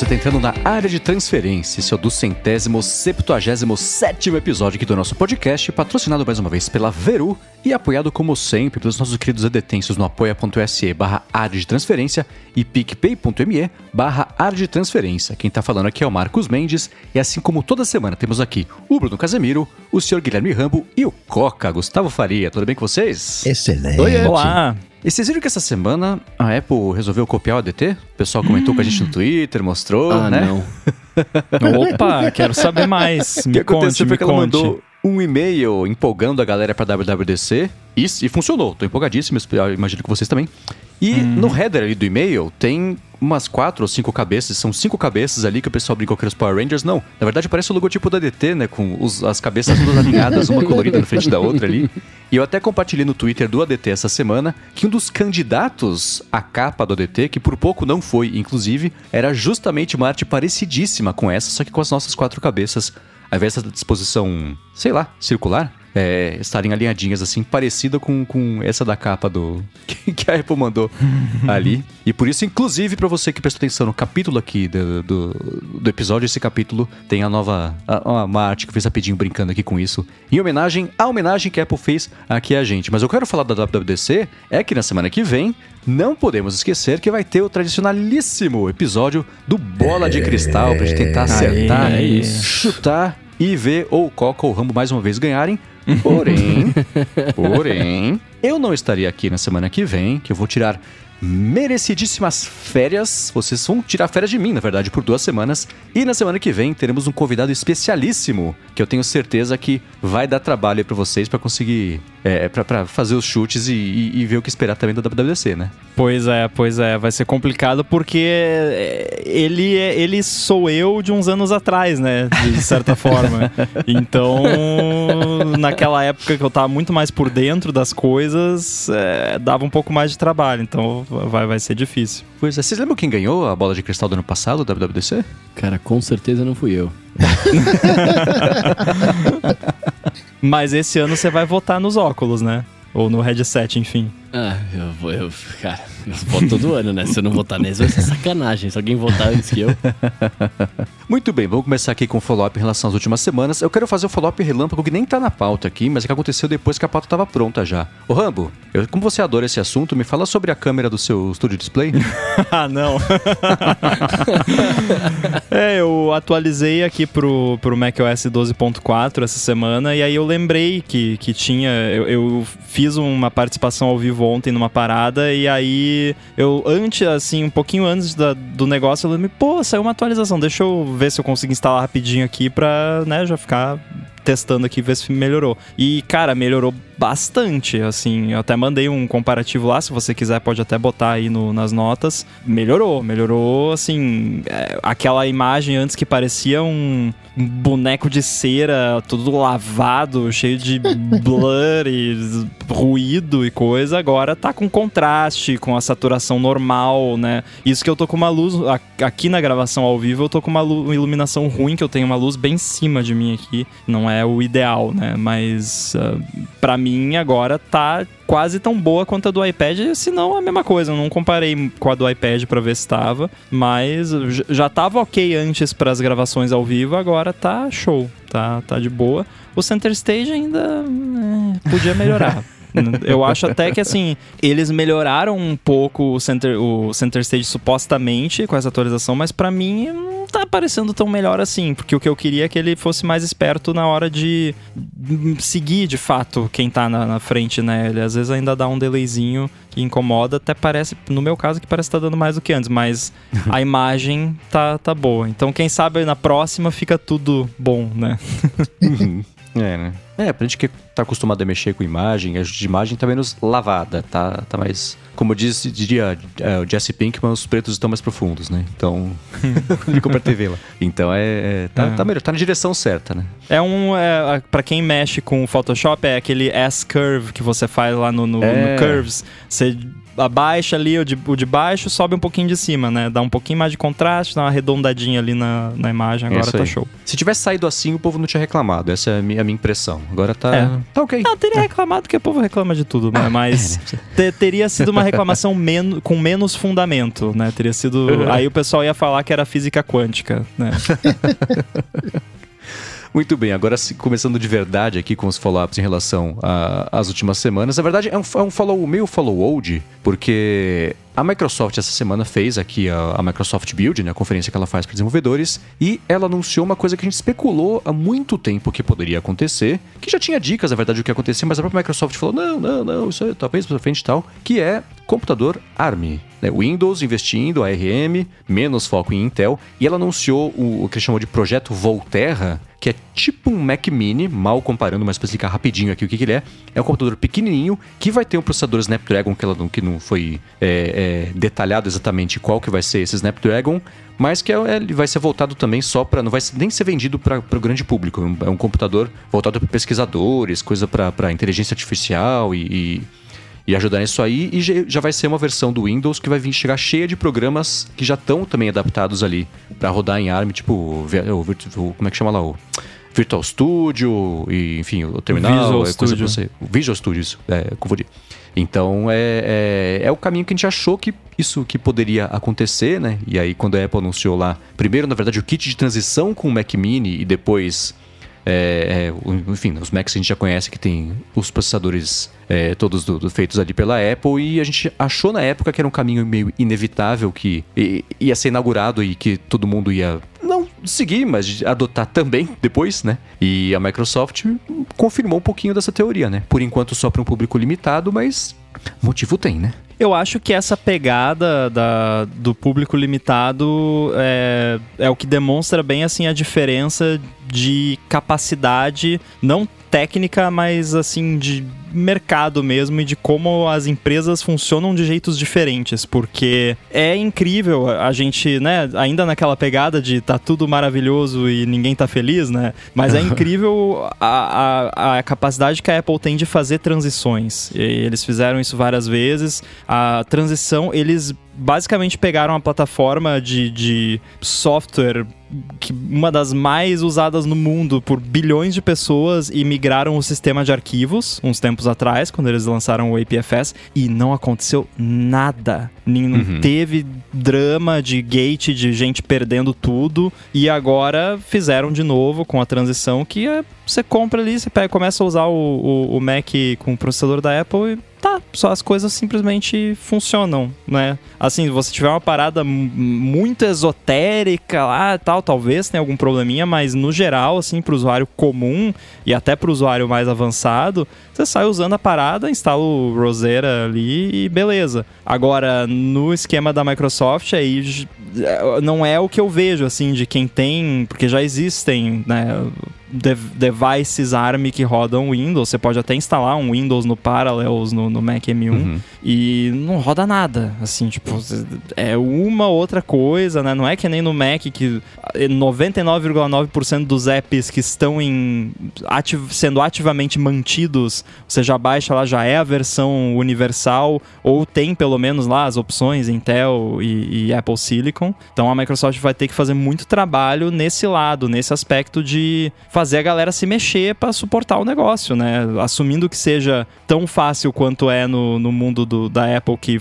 você está entrando na área de transferência. Esse é o do centésimo, septuagésimo, sétimo episódio aqui do nosso podcast, patrocinado mais uma vez pela Veru e apoiado como sempre pelos nossos queridos edetêncios no apoia.se barra área de transferência e picpay.me barra área de transferência. Quem está falando aqui é o Marcos Mendes e assim como toda semana temos aqui o Bruno Casemiro, o senhor Guilherme Rambo e o Coca, Gustavo Faria. Tudo bem com vocês? Excelente. Oi, Olá! E vocês viram que essa semana a Apple resolveu copiar o ADT? O pessoal comentou com a gente no Twitter, mostrou, Ah, né? não. Opa, quero saber mais. O que Me aconteceu conte, foi me que ela conte. mandou um e-mail empolgando a galera pra WWDC e, e funcionou. Tô empolgadíssimo, imagino que vocês também. E no header ali do e-mail tem umas quatro ou cinco cabeças, são cinco cabeças ali que o pessoal brincou que os Power Rangers. Não, na verdade parece o logotipo da DT, né? Com os- as cabeças todas alinhadas, uma colorida na frente da outra ali. E eu até compartilhei no Twitter do ADT essa semana que um dos candidatos à capa do ADT, que por pouco não foi, inclusive, era justamente uma arte parecidíssima com essa, só que com as nossas quatro cabeças ao invés dessa disposição, sei lá, circular, é, estarem alinhadinhas assim, parecida com, com essa da capa do que, a Apple mandou ali. E por isso, inclusive, para você que prestou atenção no capítulo aqui do, do, do episódio, esse capítulo tem a nova a- uma arte que eu fiz rapidinho brincando aqui com isso, em homenagem à homenagem que a Apple fez aqui a gente. Mas eu quero falar da WWDC é que na semana que vem não podemos esquecer que vai ter o tradicionalíssimo episódio do Bola de Cristal pra gente tentar acertar, é isso. chutar e ver ou o Coca ou o Rambo mais uma vez ganharem. Porém, porém, eu não estarei aqui na semana que vem, que eu vou tirar merecidíssimas férias. Vocês vão tirar férias de mim, na verdade, por duas semanas. E na semana que vem teremos um convidado especialíssimo, que eu tenho certeza que vai dar trabalho pra vocês pra conseguir, é, pra, pra fazer os chutes e, e- e ver o que esperar também da WWDC, né? Pois é, pois é. Vai ser complicado porque é, ele, é- ele sou eu de uns anos atrás, né? De certa forma. Então, naquela época que eu tava muito mais por dentro das coisas, é, dava um pouco mais de trabalho. Então, vai, vai ser difícil. Pois é, vocês lembram quem ganhou a bola de cristal do ano passado, da WWDC? Cara, com certeza não fui eu. Mas esse ano você vai votar nos óculos, né? Ou no headset, enfim. Ah, eu vou, eu, cara, eu voto todo ano, né? Se eu não votar nesse, vai ser sacanagem. Se alguém votar antes que eu. Muito bem, vamos começar aqui com o follow-up em relação às últimas semanas. Eu quero fazer o follow-up relâmpago que nem tá na pauta aqui, mas é que aconteceu depois que a pauta tava pronta já. Ô Rambo, eu- como você adora esse assunto, me fala sobre a câmera do seu Studio Display. ah, não. é, eu atualizei aqui pro, pro macOS 12.4 essa semana e aí eu lembrei que, que tinha. Eu, eu fiz uma participação ao vivo ontem numa parada e aí eu, antes, assim, um pouquinho antes da- do negócio, eu lembrei, pô, saiu uma atualização, deixa eu ver se eu consigo instalar rapidinho aqui pra, né, já ficar testando aqui, ver se melhorou. E, cara, melhorou bastante, assim, eu até mandei um comparativo lá, se você quiser pode até botar aí no- nas notas. Melhorou, melhorou, assim, é, aquela imagem antes que parecia um boneco de cera, todo lavado, cheio de blur e ruído e coisa, agora tá com contraste, com a saturação normal, né? Isso que eu tô com uma luz, aqui na gravação ao vivo, eu tô com uma, lu- uma iluminação ruim, que eu tenho uma luz bem em cima de mim aqui, não é o ideal, né? Mas ah, pra mim agora tá quase tão boa quanto a do iPad, se não a mesma coisa. Eu não comparei com a do iPad pra ver se tava, mas já tava ok antes para as gravações ao vivo, agora tá show, tá, tá de boa. O Center Stage ainda é, podia melhorar. Eu acho até que assim, eles melhoraram um pouco o Center, o Center Stage supostamente com essa atualização, mas pra mim não tá parecendo tão melhor assim, porque o que eu queria é que ele fosse mais esperto na hora de seguir de fato quem tá na, na frente, né? Ele às vezes ainda dá um delayzinho que incomoda, até parece, no meu caso, que parece que tá dando mais do que antes, mas a imagem tá, tá boa. Então, quem sabe na próxima fica tudo bom, né? é, né? É, pra gente que tá acostumado a mexer com imagem, a imagem tá menos lavada, tá, tá mais. Como diz, diria é, o Jesse Pinkman, os pretos estão mais profundos, né? Então. Ficou pra TV lá. Então é. é, tá, É. tá melhor, tá na direção certa, né? É um. É, para quem mexe com o Photoshop, é aquele S-curve que você faz lá no, no- É. no Curves. Você abaixa ali o de, o de baixo, sobe um pouquinho de cima, né? Dá um pouquinho mais de contraste, dá uma arredondadinha ali na, na imagem, agora Isso tá aí. show. Se tivesse saído assim, o povo não tinha reclamado. Essa é a minha, a minha impressão. Agora tá, É. tá ok. Não, teria reclamado que o povo reclama de tudo, né? Mas te- teria sido uma reclamação men com menos fundamento, né? Teria sido. Aí o pessoal ia falar que era física quântica, né? Muito bem, agora começando de verdade aqui com os follow-ups em relação às últimas semanas. Na verdade, é um, é um follow meio follow-old, porque a Microsoft essa semana fez aqui a, a Microsoft Build, né, a conferência que ela faz para desenvolvedores, e ela anunciou uma coisa que a gente especulou há muito tempo que poderia acontecer, que já tinha dicas, na verdade, do que ia acontecer, mas a própria Microsoft falou: não, não, não, isso é talvez para frente e tal, que é computador ARM. Né, Windows investindo, ARM, menos foco em Intel, e ela anunciou o, o que chamou de projeto Volterra, que é tipo um Mac Mini, mal comparando, mas para explicar rapidinho aqui o que, que ele é. É um computador pequenininho que vai ter um processador Snapdragon, que, ela não, que não foi é, é, detalhado exatamente qual que vai ser esse Snapdragon, mas que é, é- ele vai ser voltado também só para. Não vai nem ser vendido para o grande público. É um, é computador voltado para pesquisadores, coisa para inteligência artificial e- e e ajudar nisso aí. E já- vai ser uma versão do Windows que vai vir chegar cheia de programas que já estão também adaptados ali para rodar em ARM, tipo o, como é que chama lá o Virtual Studio e enfim o terminal, Visual é coisa Studio. você, o Visual Studio, isso, é, confundi. Então é, é, é o caminho que a gente achou que isso que poderia acontecer, né? E aí quando a Apple anunciou lá, primeiro na verdade o kit de transição com o Mac Mini e depois é, é, enfim, os Macs a gente já conhece que tem os processadores é, todos do- do- feitos ali pela Apple e a gente achou na época que era um caminho meio inevitável que i- ia ser inaugurado e que todo mundo ia não seguir, mas adotar também depois, né? E a Microsoft confirmou um pouquinho dessa teoria, né? Por enquanto só para um público limitado, mas motivo tem, né? Eu acho que essa pegada da, do público limitado é, é o que demonstra bem assim a diferença de capacidade, não técnica, mas assim de mercado mesmo e de como as empresas funcionam de jeitos diferentes, porque é incrível a gente, né, ainda naquela pegada de tá tudo maravilhoso e ninguém tá feliz, né? Mas é incrível a, a, a capacidade que a Apple tem de fazer transições. E eles fizeram isso várias vezes. A transição, eles basicamente pegaram a plataforma de, de software que uma das mais usadas no mundo por bilhões de pessoas e migraram o sistema de arquivos uns tempos atrás, quando eles lançaram o APFS, e não aconteceu nada. Não Uhum. teve drama de gate, de gente perdendo tudo, e agora fizeram de novo com a transição que é, você compra ali, você pega, começa a usar o, o, o Mac com o processador da Apple e tá, só as coisas simplesmente funcionam, né? Assim, você tiver uma parada muito esotérica lá tal, talvez tenha algum probleminha, mas no geral, assim, pro usuário comum e até pro usuário mais avançado, você sai usando a parada, instala o Rosetta ali e beleza. Agora, no esquema da Microsoft, aí é, não é o que eu vejo, assim, de quem tem, porque já existem, né? Dev- devices ARM que rodam Windows. Você pode até instalar um Windows no Parallels no, no Mac M1 Uhum. e não roda nada. Assim, tipo, é uma outra coisa, né? Não é que nem no Mac que 99,9% dos apps que estão em sendo ativamente mantidos, você já baixa lá, já é a versão universal, ou tem pelo menos lá as opções Intel e, e Apple Silicon. Então a Microsoft vai ter que fazer muito trabalho nesse lado, nesse aspecto de fazer a galera se mexer para suportar o negócio, né? Assumindo que seja tão fácil quanto é no, no mundo do- da Apple que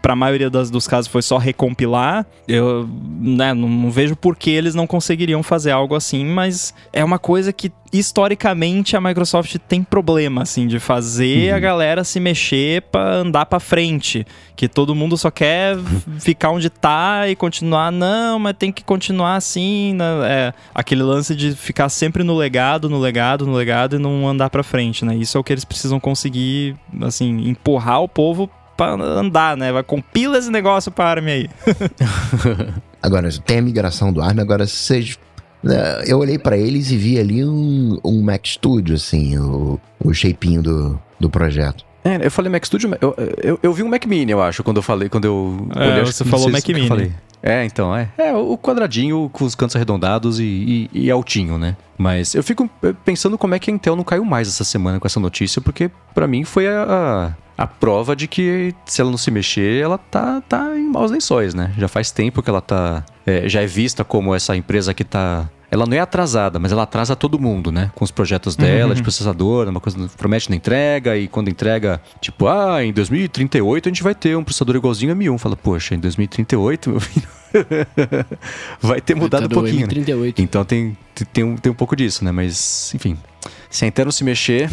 para a maioria das- dos casos foi só recompilar, eu né, não, não vejo por que eles não conseguiriam fazer algo assim, mas é uma coisa que historicamente a Microsoft tem problema assim de fazer a galera se mexer para andar para frente, que todo mundo só quer ficar onde tá e continuar, não, mas tem que continuar assim, né? é, aquele lance de ficar sempre no legado, no legado, no legado e não andar para frente, né? Isso é o que eles precisam conseguir, assim, empurrar o povo pra andar, né? Vai compila esse negócio pra ARM aí. Agora, tem a migração do ARM, agora vocês. né, Eu olhei pra eles e vi ali um, um Mac Studio, assim, o, o shapinho do, do projeto. É, eu falei Mac Studio, eu, eu, eu vi um Mac Mini, eu acho, quando eu falei, quando eu É, olhei, acho você que falou Mac Mini. É, então, é. É o quadradinho com os cantos arredondados e, e, e altinho, né? Mas eu fico pensando como é que a Intel não caiu mais essa semana com essa notícia, porque para mim foi a, a, a, prova de que se ela não se mexer, ela tá, tá em maus lençóis, né? Já faz tempo que ela tá. É, já é vista como essa empresa que tá ela não é atrasada, mas ela atrasa todo mundo, né? Com os projetos dela, uhum. de processador, uma coisa promete na entrega, e quando entrega, tipo, ah, em 2038 a gente vai ter um processador igualzinho a M1. Fala, poxa, em 2038, meu filho. vai ter mudado um pouquinho. Né? Então tem, tem, um, tem um pouco disso, né? Mas, enfim. Se a Intel não se mexer,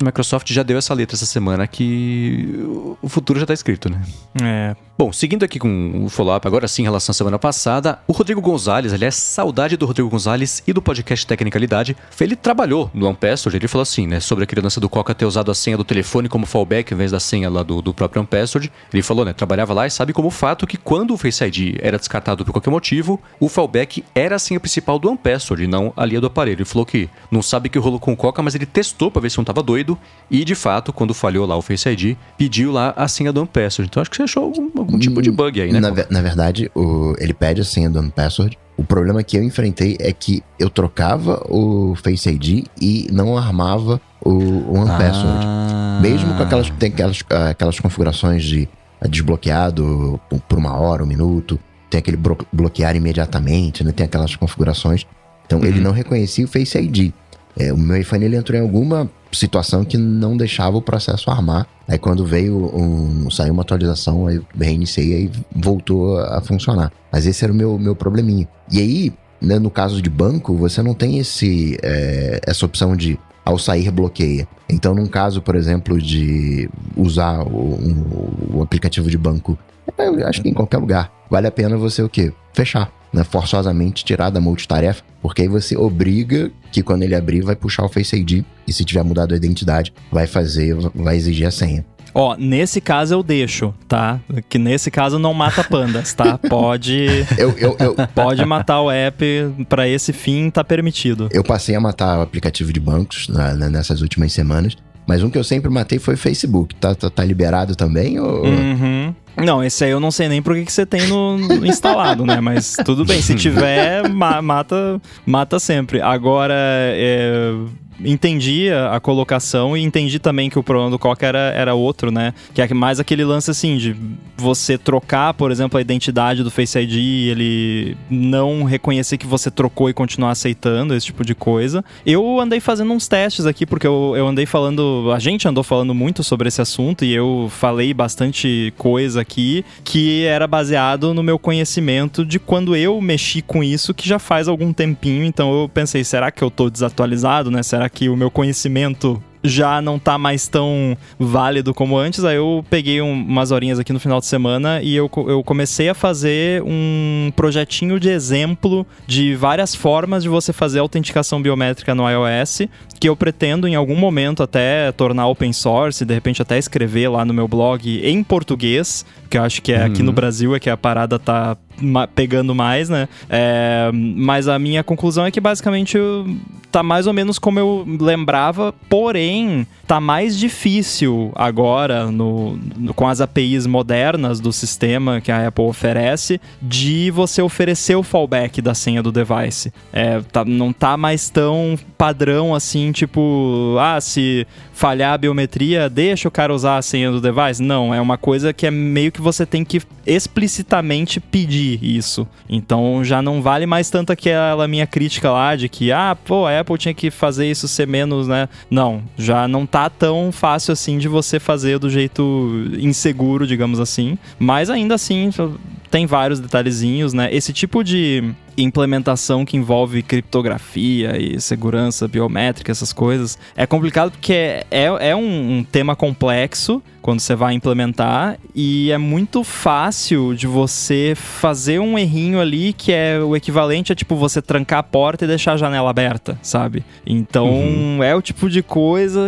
a Microsoft já deu essa letra essa semana que o futuro já está escrito, né? É. Bom, seguindo aqui com o follow-up, agora sim em relação à semana passada, o Rodrigo Gonzalez, aliás, saudade do Rodrigo Gonzalez e do podcast Tecnicalidade, ele trabalhou no Ampessword, ele falou assim, né, sobre aquele lance do Coca ter usado a senha do telefone como fallback em vez da senha lá do, do próprio Ampessword. Ele falou, né, trabalhava lá e sabe como fato que quando o Face ID era descartado por qualquer motivo, o fallback era a senha principal do Ampessword e não a linha do aparelho. Ele falou que não sabe que rolou com o Coca, mas ele testou para ver se não tava doido e, de fato, quando falhou lá o Face ID, pediu lá a senha do Ampessword. Então acho que você achou algum, algum tipo de bug aí, né? Na, na verdade, o, ele pede a senha do Password. O problema que eu enfrentei é que eu trocava o Face ID e não armava o, o OnePassword. Ah. Mesmo com aquelas, tem aquelas, aquelas configurações de desbloqueado por uma hora, um minuto, tem aquele bloquear imediatamente, né? tem aquelas configurações. Então uhum. ele não reconhecia o Face ID. É, o meu iPhone ele entrou em alguma situação que não deixava o processo armar. Aí quando veio um, saiu uma atualização, aí reiniciei aí voltou a funcionar. Mas esse era o meu, meu probleminha. E aí, né, no caso de banco, você não tem esse, é, essa opção de ao sair bloqueia. Então, num caso, por exemplo, de usar o, um, o aplicativo de banco, eu acho que em qualquer lugar, vale a pena você o quê? Fechar né, forçosamente tirar da multitarefa, porque aí você obriga que quando ele abrir vai puxar o Face ID e se tiver mudado a identidade, vai fazer, vai exigir a senha. Ó, nesse caso eu deixo, tá? Que nesse caso não mata pandas, tá? Pode. eu, eu, eu... Pode matar o app para esse fim, tá permitido. Eu passei a matar o aplicativo de bancos né, nessas últimas semanas. Mas um que eu sempre matei foi o Facebook. Tá, tá, tá liberado também? Ou... Uhum. Não, esse aí eu não sei nem por que, você tem no, no instalado, né? Mas tudo bem, se tiver, ma mata, mata sempre. Agora, é, entendi a, a, colocação e entendi também que o problema do Coca era, era outro, né? Que é mais aquele lance assim de você trocar, por exemplo, a identidade do Face ID ele não reconhecer que você trocou e continuar aceitando esse tipo de coisa. Eu andei fazendo uns testes aqui, porque eu, eu andei falando, a gente andou falando muito sobre esse assunto e eu falei bastante coisa aqui que era baseado no meu conhecimento de quando eu mexi com isso, que já faz algum tempinho. Então eu pensei, será que eu tô desatualizado, né? Será que o meu conhecimento já não tá mais tão válido como antes. Aí eu peguei um, umas horinhas aqui no final de semana e eu, eu comecei a fazer um projetinho de exemplo de várias formas de você fazer autenticação biométrica no iOS, que eu pretendo em algum momento até tornar open source, de repente até escrever lá no meu blog em português, que eu acho que é uhum. aqui no Brasil é que a parada tá pegando mais, né? É, mas a minha conclusão é que basicamente tá mais ou menos como eu lembrava, porém tá mais difícil agora no, no, com as APIs modernas do sistema que a Apple oferece de você oferecer o fallback da senha do device. É, tá, não tá mais tão padrão assim, tipo, ah, se falhar a biometria, deixa o cara usar a senha do device? Não, é uma coisa que é meio que você tem que explicitamente pedir isso. Então já não vale mais tanto aquela minha crítica lá de que, ah, pô, a Apple tinha que fazer isso ser menos, né? Não, já não tá tão fácil assim de você fazer do jeito inseguro, digamos assim. Mas ainda assim, tem vários detalhezinhos, né? Esse tipo de implementação que envolve criptografia e segurança biométrica, essas coisas, é complicado porque é, é um, um tema complexo quando você vai implementar e é muito fácil de você fazer um errinho ali que é o equivalente a tipo você trancar a porta e deixar a janela aberta, sabe? Então uhum. é o tipo de coisa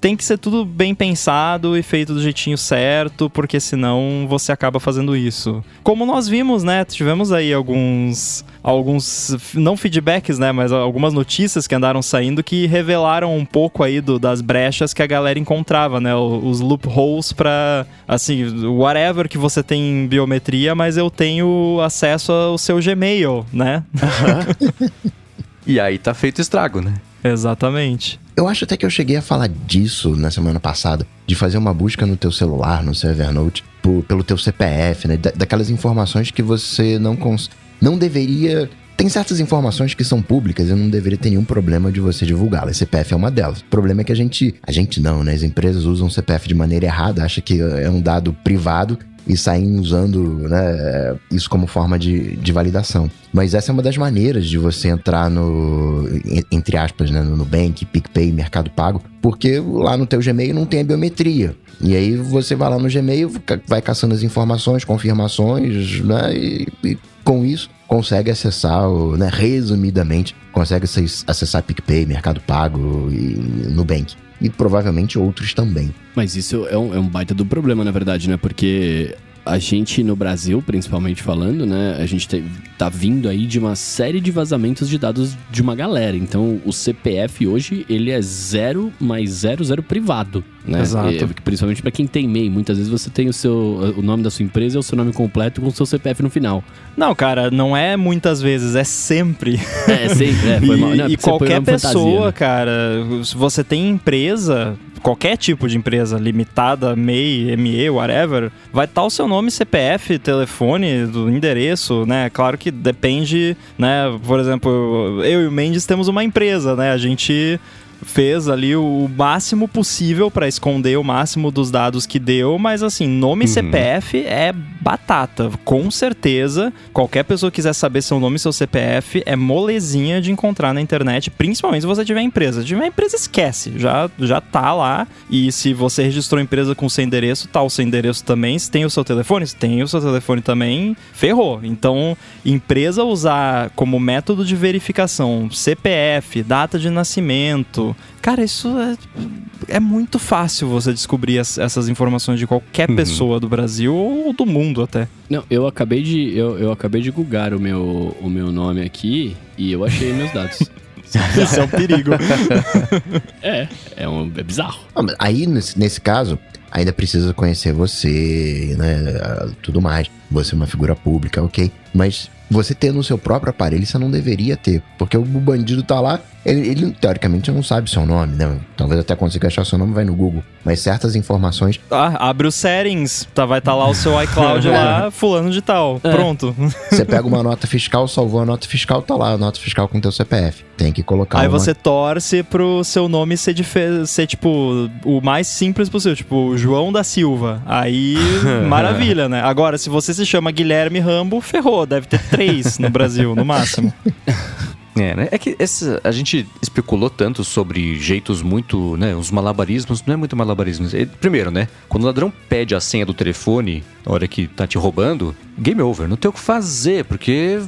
tem que ser tudo bem pensado e feito do jeitinho certo, porque senão você acaba fazendo isso. Como nós vimos, né? Tivemos aí alguns alguns não feedbacks, né, mas algumas notícias que andaram saindo que revelaram um pouco aí do, das brechas que a galera encontrava, né, os loopholes para assim, whatever que você tem em biometria, mas eu tenho acesso ao seu Gmail, né? e aí tá feito estrago, né? Exatamente. Eu acho até que eu cheguei a falar disso na semana passada, de fazer uma busca no teu celular, no seu Evernote, por, pelo teu CPF, né? Da, daquelas informações que você não cons não deveria tem certas informações que são públicas e não deveria ter nenhum problema de você divulgá-las. CPF é uma delas. O problema é que a gente. A gente não, né? As empresas usam CPF de maneira errada, acha que é um dado privado e saem usando né, isso como forma de, de validação. Mas essa é uma das maneiras de você entrar no, entre aspas, né, no Nubank, PicPay, Mercado Pago, porque lá no teu Gmail não tem a biometria. E aí você vai lá no Gmail, vai caçando as informações, confirmações, né, e, e com isso consegue acessar, né, resumidamente, consegue acessar PicPay, Mercado Pago e Nubank e provavelmente outros também. Mas isso é um, é um baita do problema, na verdade, né? Porque a gente no Brasil, principalmente falando, né? A gente te, tá vindo aí de uma série de vazamentos de dados de uma galera. Então, o CPF hoje, ele é zero mais zero, zero privado, né? Exato. E, principalmente para quem tem MEI. Muitas vezes você tem o seu o nome da sua empresa é o seu nome completo com o seu CPF no final. Não, cara, não é muitas vezes, é sempre. É, sempre. É, foi e, mal. Não, é e qualquer pessoa, fantasia, né? cara, se você tem empresa, qualquer tipo de empresa, limitada, MEI, ME, whatever, vai estar o seu nome, CPF, telefone, do endereço, né? Claro que depende, né? Por exemplo, eu e o Mendes temos uma empresa, né? A gente fez ali o máximo possível para esconder o máximo dos dados que deu, mas assim, nome uhum. CPF é batata. Com certeza, qualquer pessoa que quiser saber seu nome e seu CPF é molezinha de encontrar na internet, principalmente se você tiver empresa. Se tiver empresa, esquece. Já, já tá lá. E se você registrou empresa com seu endereço, tá o seu endereço também. Se tem o seu telefone, se tem o seu telefone também, ferrou. Então, empresa usar como método de verificação CPF, data de nascimento, Cara, isso é, é muito fácil você descobrir as, essas informações de qualquer uhum. pessoa do Brasil ou do mundo até. Não, eu acabei de eu, eu acabei de googar o meu, o meu nome aqui e eu achei meus dados. Isso é um perigo. é, é, um, é bizarro. aí, nesse, nesse caso, ainda precisa conhecer você, né? Tudo mais. Você é uma figura pública, ok. Mas você ter no seu próprio aparelho, você não deveria ter. Porque o bandido tá lá, ele, ele, teoricamente não sabe seu nome, né? Talvez até consiga achar seu nome, vai no Google. Mas certas informações. Ah, abre o settings, tá, vai estar tá lá o seu iCloud lá, fulano de tal. É. Pronto. Você pega uma nota fiscal, salvou a nota fiscal, tá lá a nota fiscal com teu CPF. Tem que colocar. Aí uma... você torce pro seu nome ser, ser, tipo, o mais simples possível. Tipo, João da Silva. Aí, maravilha, né? Agora, se você se chama Guilherme Rambo, ferrou. Deve ter três no Brasil, no máximo. É, né? É que essa, a gente especulou tanto sobre jeitos muito, né? Os malabarismos, não é muito malabarismos. É, primeiro, né? Quando o ladrão pede a senha do telefone, na hora que tá te roubando, game over, não tem o que fazer, porque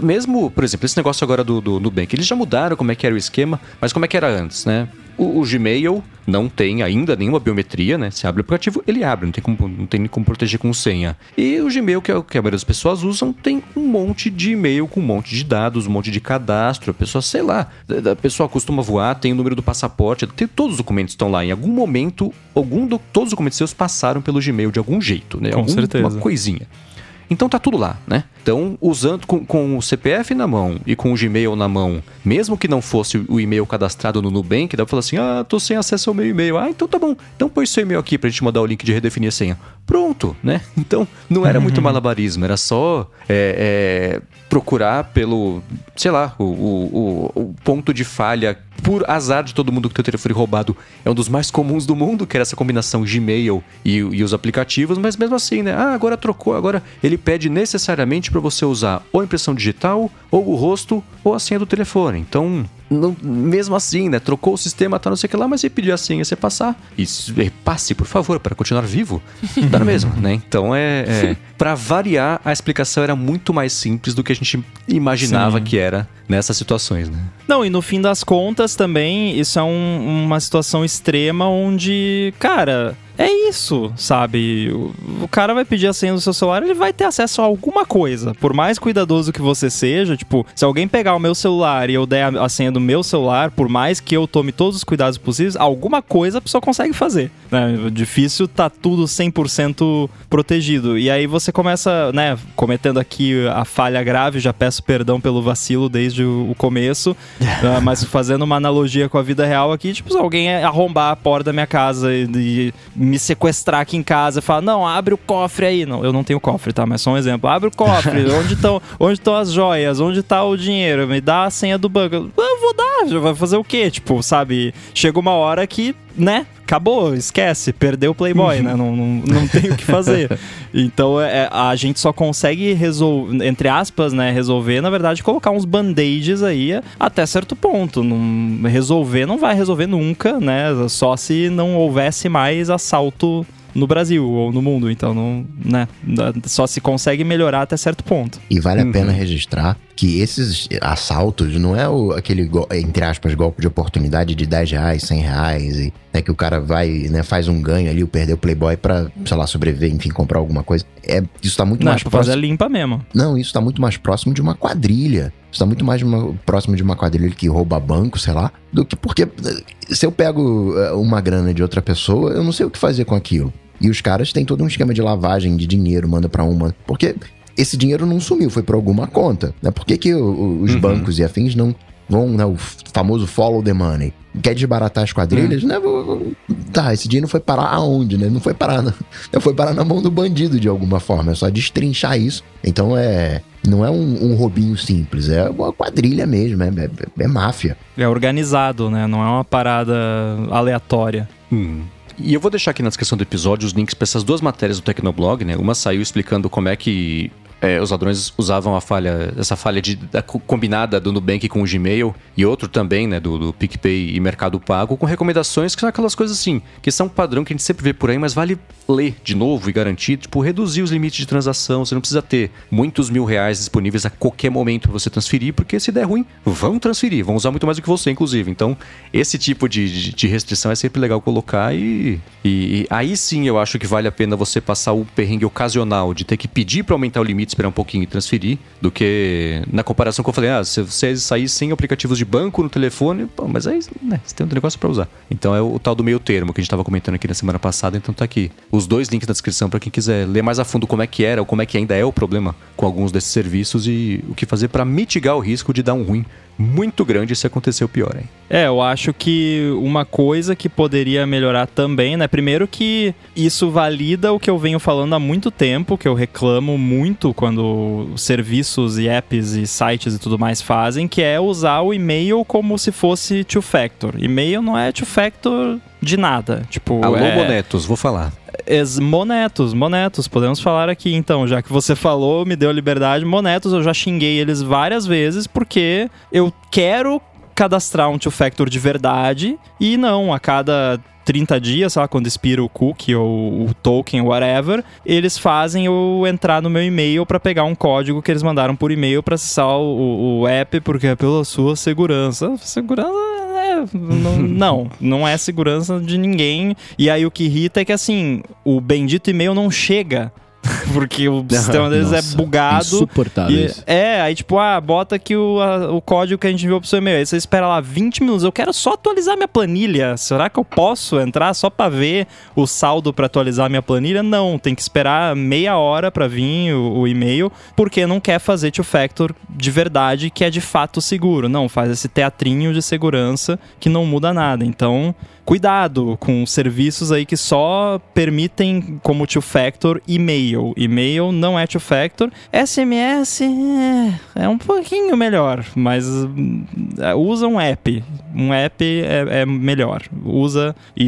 mesmo, por exemplo, esse negócio agora do, do Nubank, eles já mudaram como é que era o esquema, mas como é que era antes, né? O, o, Gmail não tem ainda nenhuma biometria, né? Se abre o aplicativo, ele abre, não tem como, não tem como proteger com senha. E o Gmail, que é o que a maioria das pessoas usam, tem um monte de e-mail com um monte de dados, um monte de cadastro. A pessoa, sei lá, a pessoa costuma voar, tem o número do passaporte, tem, todos os documentos estão lá. Em algum momento, algum do, todos os documentos seus passaram pelo Gmail de algum jeito, né? Com algum, certeza. Uma coisinha. Então tá tudo lá, né? Então, usando com, com, o CPF na mão e com o Gmail na mão, mesmo que não fosse o e-mail cadastrado no Nubank, dá pra falar assim: ah, tô sem acesso ao meu e-mail. Ah, então tá bom. Então põe seu e-mail aqui pra gente mandar o link de redefinir a senha. Pronto, né? Então, não era muito uhum. malabarismo, era só é, é, procurar pelo, sei lá, o, o, o, ponto de falha. Por azar de todo mundo que tem o telefone roubado, é um dos mais comuns do mundo, que era essa combinação Gmail e, e os aplicativos, mas mesmo assim, né? Ah, agora trocou, agora ele pede necessariamente para você usar ou impressão digital, ou o rosto, ou a senha do telefone. Então, não, mesmo assim, né? Trocou o sistema, tá não sei o que lá, mas você pediu a senha, você passar. E passe, por favor, para continuar vivo. Tá no mesmo, né? Então é. é para variar, a explicação era muito mais simples do que a gente imaginava Sim. que era nessas situações, né? Não, e no fim das contas também, isso é um, uma situação extrema onde, cara, é isso, sabe? O, o, cara vai pedir a senha do seu celular, ele vai ter acesso a alguma coisa. Por mais cuidadoso que você seja, tipo, se alguém pegar o meu celular e eu der a, a senha do meu celular, por mais que eu tome todos os cuidados possíveis, alguma coisa a pessoa consegue fazer. Né? Difícil tá tudo 100% protegido. E aí você começa, né, cometendo aqui a falha grave, já peço perdão pelo vacilo desde o, o começo, uh, mas fazendo uma analogia com a vida real aqui, tipo, se alguém arrombar a porta da minha casa e, e me sequestrar aqui em casa e falar, não, abre o cofre aí. Não, eu não tenho cofre, tá? Mas só um exemplo. Abre o cofre, onde estão onde as joias, onde está o dinheiro, me dá a senha do banco. Eu vou dar, já vai fazer o quê? Tipo, sabe? Chega uma hora que, né? Acabou, esquece, perdeu o Playboy, né? Não, não, não tem o que fazer. Então é, a gente só consegue resolver, entre aspas, né? Resolver, na verdade, colocar uns band-aids aí até certo ponto. Não, resolver não vai resolver nunca, né? Só se não houvesse mais assalto no Brasil ou no mundo. Então, não, né, só se consegue melhorar até certo ponto. E vale uhum. a pena registrar que esses assaltos não é o, aquele, entre aspas, golpe de oportunidade de 10 reais, 100 reais, e né, que o cara vai, né, faz um ganho ali, perder o Playboy pra, sei lá, sobreviver, enfim, comprar alguma coisa. É, isso tá muito não, mais é próximo. fazer limpa mesmo. Não, isso tá muito mais próximo de uma quadrilha. Isso tá muito mais uma, próximo de uma quadrilha que rouba banco, sei lá, do que porque se eu pego eh, uma grana de outra pessoa, eu não sei o que fazer com aquilo. E os caras têm todo um esquema de lavagem de dinheiro, manda para uma. Porque esse dinheiro não sumiu, foi para alguma conta. Né? Por que, que os uhum. bancos e afins não vão, né, o famoso follow the money? Quer desbaratar as quadrilhas? Uhum. Né? Tá, esse dinheiro foi parar aonde, né? Não foi parar na, foi parar na mão do bandido de alguma forma. É só destrinchar isso. Então é. Não é um, um roubinho simples, é uma quadrilha mesmo, é, é, é máfia. É organizado, né? Não é uma parada aleatória. Hum. E eu vou deixar aqui na descrição do episódio os links para essas duas matérias do Tecnoblog, né? Uma saiu explicando como é que é, os ladrões usavam a falha, essa falha de, da, combinada do Nubank com o Gmail e outro também, né, do, do PicPay e Mercado Pago, com recomendações que são aquelas coisas assim, que são padrão que a gente sempre vê por aí, mas vale ler de novo e garantir, tipo, reduzir os limites de transação. Você não precisa ter muitos mil reais disponíveis a qualquer momento para você transferir, porque se der ruim, vão transferir, vão usar muito mais do que você, inclusive. Então, esse tipo de, de, de restrição é sempre legal colocar e, e, e aí sim eu acho que vale a pena você passar o perrengue ocasional de ter que pedir para aumentar o limite esperar um pouquinho e transferir, do que na comparação que eu falei, ah, se você sair sem aplicativos de banco no telefone, pô, mas aí né, você tem um negócio para usar. Então é o, tal do meio termo que a gente estava comentando aqui na semana passada, então tá aqui. Os dois links na descrição para quem quiser ler mais a fundo como é que era ou como é que ainda é o problema com alguns desses serviços e o que fazer para mitigar o risco de dar um ruim muito grande se acontecer o pior, hein? É, eu acho que uma coisa que poderia melhorar também, né? Primeiro que isso valida o que eu venho falando há muito tempo, que eu reclamo muito quando serviços e apps e sites e tudo mais fazem, que é usar o e-mail como se fosse two-factor. E-mail não é two-factor de nada. Tipo, Alô, é... Monetos, vou falar. Es monetos, monetos, podemos falar aqui então, já que você falou, me deu liberdade. Monetos, eu já xinguei eles várias vezes porque eu quero cadastrar um two-factor de verdade e não, a cada 30 dias, sei lá, quando expira o cookie ou o token, whatever, eles fazem eu entrar no meu e-mail para pegar um código que eles mandaram por e-mail para acessar o, o, app, porque é pela sua segurança. Segurança não, não, é segurança de ninguém. E aí o que irrita é que assim, o bendito e-mail não chega porque o sistema deles é Nossa, é bugado. Insuportável. E, é, aí tipo, ah, bota aqui o, a, o código que a gente enviou pro seu e-mail. Aí você espera lá 20 minutos. Eu quero só atualizar minha planilha. Será que eu posso entrar só para ver o saldo para atualizar minha planilha? Não, tem que esperar meia hora para vir o, o, e-mail, porque não quer fazer two-factor de verdade, que é de fato seguro. Não, faz esse teatrinho de segurança que não muda nada. Então, cuidado com serviços aí que só permitem como two-factor e-mail. E-mail não é two-factor. SMS é, é, um pouquinho melhor, mas é, usa um app. Um app é, é melhor. Usa, e,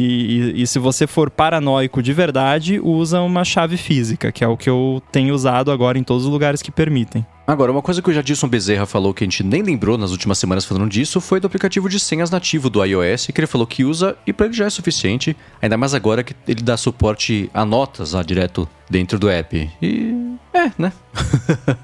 e, e, se você for paranoico de verdade, usa uma chave física, que é o que eu tenho usado agora em todos os lugares que permitem. Agora, uma coisa que o Jadilson Bezerra falou que a gente nem lembrou nas últimas semanas falando disso foi do aplicativo de senhas nativo do iOS, que ele falou que usa e para ele já é suficiente, ainda mais agora que ele dá suporte a notas lá direto dentro do app. E. É, né?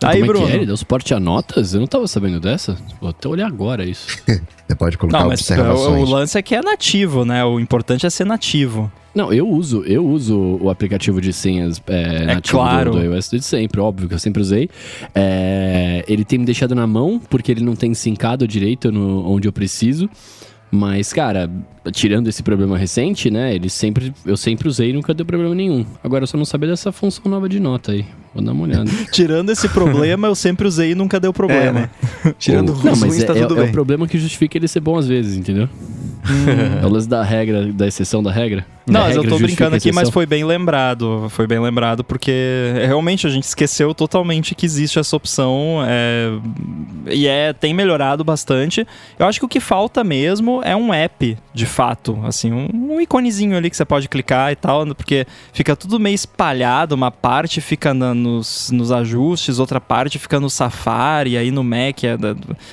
Aí, Como Bruno. É que é? Ele deu suporte a notas? Eu não tava sabendo dessa. Vou até olhar agora isso. Você pode colocar não, mas observações. O, o lance é que é nativo, né? O importante é ser nativo. Não, eu uso, eu uso o aplicativo de senhas é, é nativo claro. do, do iOS desde sempre, óbvio que eu sempre usei. É, ele tem me deixado na mão, porque ele não tem sincado direito no, onde eu preciso. Mas, cara, tirando esse problema recente, né? Ele sempre, eu sempre usei e nunca deu problema nenhum. Agora eu só não sabia dessa função nova de nota aí. Vou dar uma olhada. Tirando esse problema, eu sempre usei e nunca deu problema. É, né? Tirando o, não, mas é, tá é, é o problema que justifica ele ser bom às vezes, entendeu? Hum. É o lance da regra, da exceção da regra. Não, mas eu tô brincando aqui, mas foi bem lembrado. Foi bem lembrado, porque realmente a gente esqueceu totalmente que existe essa opção. É, e é, tem melhorado bastante. Eu acho que o que falta mesmo é um app, de fato. Assim, um, um iconezinho ali que você pode clicar e tal, porque fica tudo meio espalhado. Uma parte fica na, nos, nos ajustes, outra parte fica no Safari, aí no Mac, é,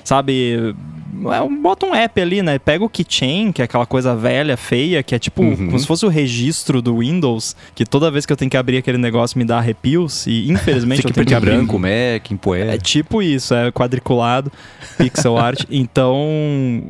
sabe? É bota um app ali, né? Pega o Keychain, que é aquela coisa velha, feia, que é tipo uhum. como se fosse o registro do Windows, que toda vez que eu tenho que abrir aquele negócio me dá arrepios, e infelizmente eu tenho que abrir. branco, Mac, em É tipo isso, é quadriculado, pixel art. Então,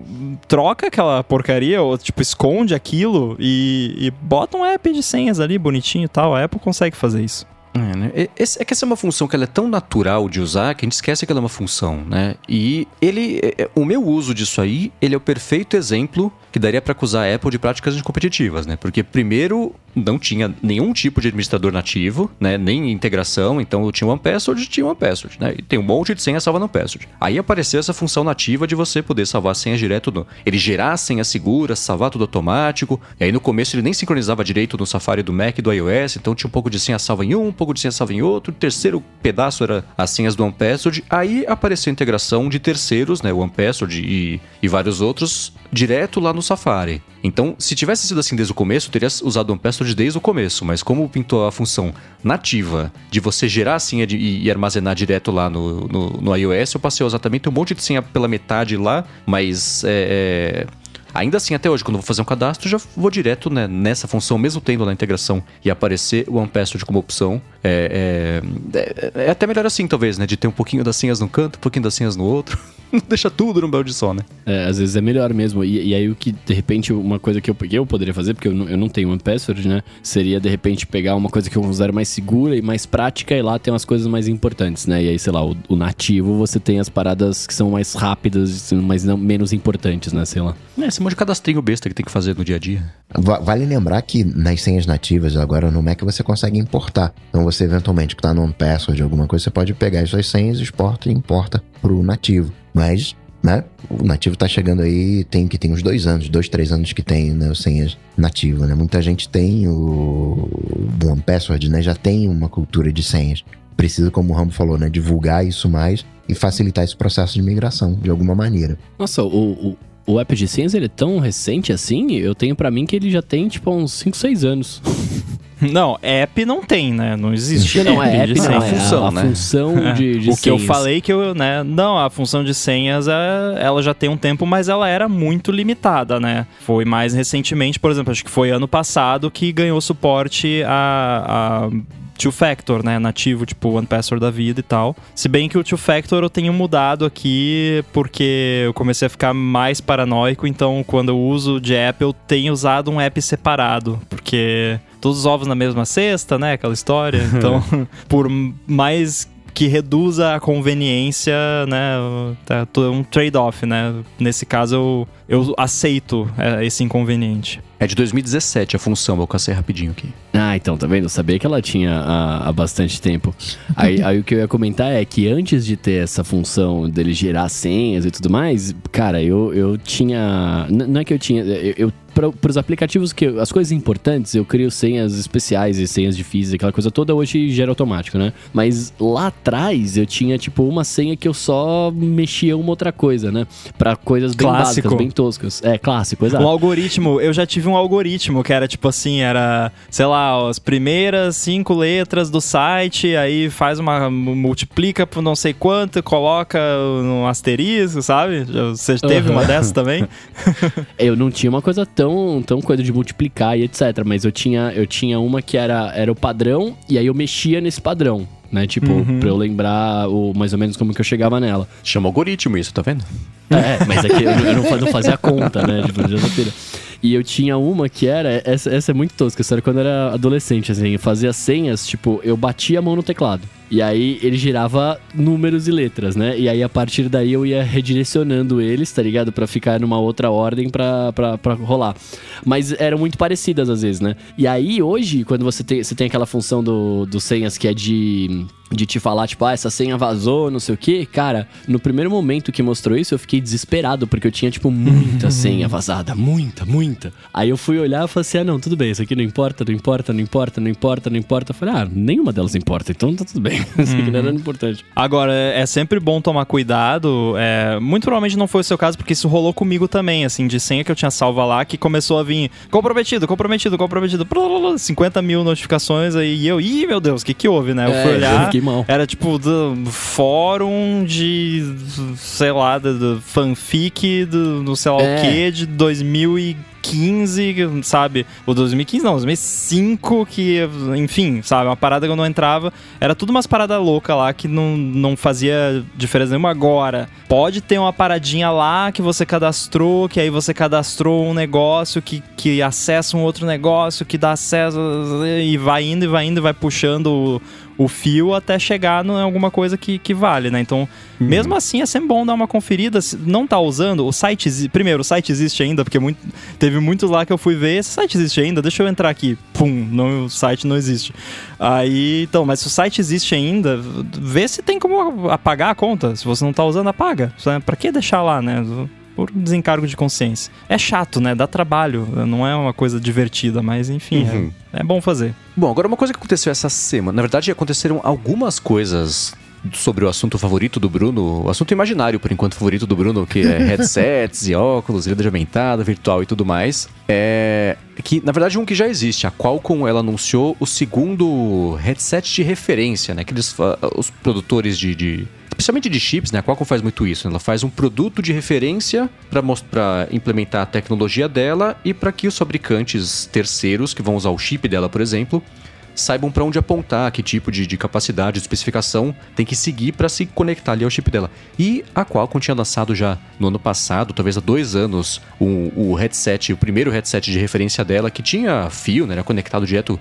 troca aquela porcaria, ou tipo, esconde aquilo e, e bota um app de senhas ali, bonitinho e tal. A Apple consegue fazer isso. É, né? é, que essa é uma função que ela é tão natural de usar que a gente esquece que ela é uma função, né? E ele, é, é, o meu uso disso aí, ele é o perfeito exemplo que daria para acusar a Apple de práticas competitivas, né? Porque primeiro não tinha nenhum tipo de administrador nativo, né? Nem integração, então eu tinha One Password, tinha One Password, né? E tem um monte de senha salva no Password. Aí apareceu essa função nativa de você poder salvar senhas direto no, ele gerar senhas seguras, salvar tudo automático. E aí no começo ele nem sincronizava direito no Safari do Mac e do iOS, então tinha um pouco de senha salva em um, um pouco de senha salva em outro. O terceiro pedaço era as senhas do One Password. Aí apareceu a integração de terceiros, né? O One Password e, e vários outros direto lá no Safari. Então, se tivesse sido assim desde o começo, eu teria usado o OnePassword desde o começo, mas como pintou a função nativa de você gerar a senha e, e, armazenar direto lá no, no, no, iOS, eu passei exatamente um monte de senha pela metade lá, mas é, é Ainda assim, até hoje, quando eu vou fazer um cadastro, já vou direto né, nessa função, mesmo tendo na integração e aparecer o OnePassword como opção. É, é, é, é, até melhor assim, talvez, né? De ter um pouquinho das senhas num canto, um pouquinho das senhas no outro. Deixa tudo num balde só, né? É, às vezes é melhor mesmo. E, e, aí o que, de repente, uma coisa que eu, que eu poderia fazer, porque eu não, eu não tenho OnePassword, né? Seria, de repente, pegar uma coisa que eu considero mais segura e mais prática e lá tem umas coisas mais importantes, né? E aí, sei lá, o, o nativo você tem as paradas que são mais rápidas, mas não menos importantes, né? Sei lá. É, esse monte de cadastrinho besta que tem que fazer no dia a dia. Vale lembrar que nas senhas nativas, agora no Mac, você consegue importar. Então você eventualmente que tá no password alguma coisa, você pode pegar as suas senhas, exporta e importa pro nativo. Mas né? O nativo tá chegando aí, tem que tem uns dois anos, dois, três anos que tem né, senhas nativo, né? Muita gente tem o, o One Password, né? Já tem uma cultura de senhas. Precisa, como o Rambo falou, né? Divulgar isso mais e facilitar esse processo de migração de alguma maneira. Nossa, o, o o app de senhas ele é tão recente assim? Eu tenho para mim que ele já tem tipo uns 5, 6 anos. Não, app não tem, né? Não existe. Não, é app, de não, é função, a, né? função é. de, de O que eu falei que eu, né? Não, a função de senhas, é, ela já tem um tempo, mas ela era muito limitada, né? Foi mais recentemente, por exemplo, acho que foi ano passado que ganhou suporte a, a two-factor, né? Nativo, tipo One Password da vida e tal. Se bem que o two-factor eu tenho mudado aqui porque eu comecei a ficar mais paranoico, então quando eu uso de app eu tenho usado um app separado, porque todos os ovos na mesma cesta, né? Aquela história. Então, por mais que reduza a conveniência, né? Tá, é um trade-off, né? Nesse caso, eu, eu aceito é, esse inconveniente. É de 2017 a função, vou caçar rapidinho aqui. Ah, então, tá vendo? Eu sabia que ela tinha há, há bastante tempo. Aí, aí o que eu ia comentar é que antes de ter essa função dele gerar senhas e tudo mais, cara, eu, eu tinha. Não é que eu tinha. Eu, eu para os aplicativos que eu- as coisas importantes eu crio senhas especiais e senhas difíceis aquela coisa toda hoje gera automático né mas lá atrás eu tinha tipo uma senha que eu só mexia uma outra coisa né Pra coisas bem Clássico. básicas bem toscas é clássico Um exato algoritmo, eu já tive um algoritmo que era tipo assim, era, sei lá, as primeiras cinco letras do site, aí faz uma. multiplica por não sei quanto, coloca um asterisco, sabe? Você teve Aham. uma dessas também? Eu não tinha uma coisa tão, tão coisa de multiplicar e etc. Mas eu tinha, eu tinha uma que era, era o padrão, e aí eu mexia nesse padrão, né? Tipo, Uhum. pra eu lembrar o, mais ou menos como que eu chegava nela. Chama algoritmo isso, tá vendo? É, mas é que eu, eu não, fa- não fazia conta, né? Tipo. E eu tinha uma que era. Essa, essa é muito tosca, era quando eu era adolescente, assim. Eu fazia senhas, tipo, eu batia a mão no teclado. E aí ele girava números e letras, né? E aí a partir daí eu ia redirecionando eles, tá ligado? Pra ficar numa outra ordem pra, pra, pra rolar. Mas eram muito parecidas às vezes, né? E aí hoje, quando você tem, você tem aquela função do, do senhas que é de de te falar, tipo, ah, essa senha vazou, não sei o quê. Cara, no primeiro momento que mostrou isso, eu fiquei desesperado, porque eu tinha, tipo, muita senha vazada. Muita, muita. Aí eu fui olhar e falei assim: ah, não, tudo bem, isso aqui não importa, não importa, não importa, não importa, não importa. Eu falei, ah, nenhuma delas importa, então tá tudo bem. Isso aqui não era importante. Agora, é sempre bom tomar cuidado. é, muito provavelmente não foi o seu caso, porque isso rolou comigo também, assim, de senha que eu tinha salva lá, que começou a vir comprometido, comprometido, comprometido, blá, blá, blá, 50 mil notificações aí, e eu, ih, meu Deus, o que que houve, né? Eu É, fui olhar, era tipo do fórum de, sei lá, do, do fanfic do, do sei lá É. o que, de 2015, sabe? O 2015 não, 2005, que, enfim, sabe? Uma parada que eu não entrava. Era tudo umas paradas loucas lá que não, não fazia diferença nenhuma agora. Pode ter uma paradinha lá que você cadastrou, que aí você cadastrou um negócio que, que acessa um outro negócio, que dá acesso e vai indo e vai indo e vai puxando o, o fio até chegar em alguma coisa que, que vale, né? Então, mesmo assim, é sempre bom dar uma conferida. Se não tá usando, o site. Primeiro, o site existe ainda, porque muito, teve muitos lá que eu fui ver. Esse site existe ainda? Deixa eu entrar aqui. Pum, não, o site não existe. Aí, então, mas se o site existe ainda, vê se tem como apagar a conta. Se você não tá usando, apaga. Pra que deixar lá, né? Por desencargo de consciência. É chato, né? Dá trabalho. Não é uma coisa divertida, mas enfim, Uhum. é, é bom fazer. Bom, agora uma coisa que aconteceu essa semana. Na verdade, aconteceram algumas coisas sobre o assunto favorito do Bruno, o assunto imaginário, por enquanto, favorito do Bruno, que é headsets e óculos, realidade aumentada, virtual e tudo mais. É que, na verdade, um que já existe. A Qualcomm, ela anunciou o segundo headset de referência, né? Que eles, fa- os produtores de... de Especialmente de chips, né? A Qualcomm faz muito isso. né? Ela faz um produto de referência para implementar a tecnologia dela e para que os fabricantes terceiros, que vão usar o chip dela, por exemplo, saibam para onde apontar, que tipo de, de capacidade, de especificação tem que seguir para se conectar ali ao chip dela. E a Qualcomm tinha lançado já no ano passado, talvez há dois anos, o, o headset, o primeiro headset de referência dela, que tinha fio, né, era conectado direto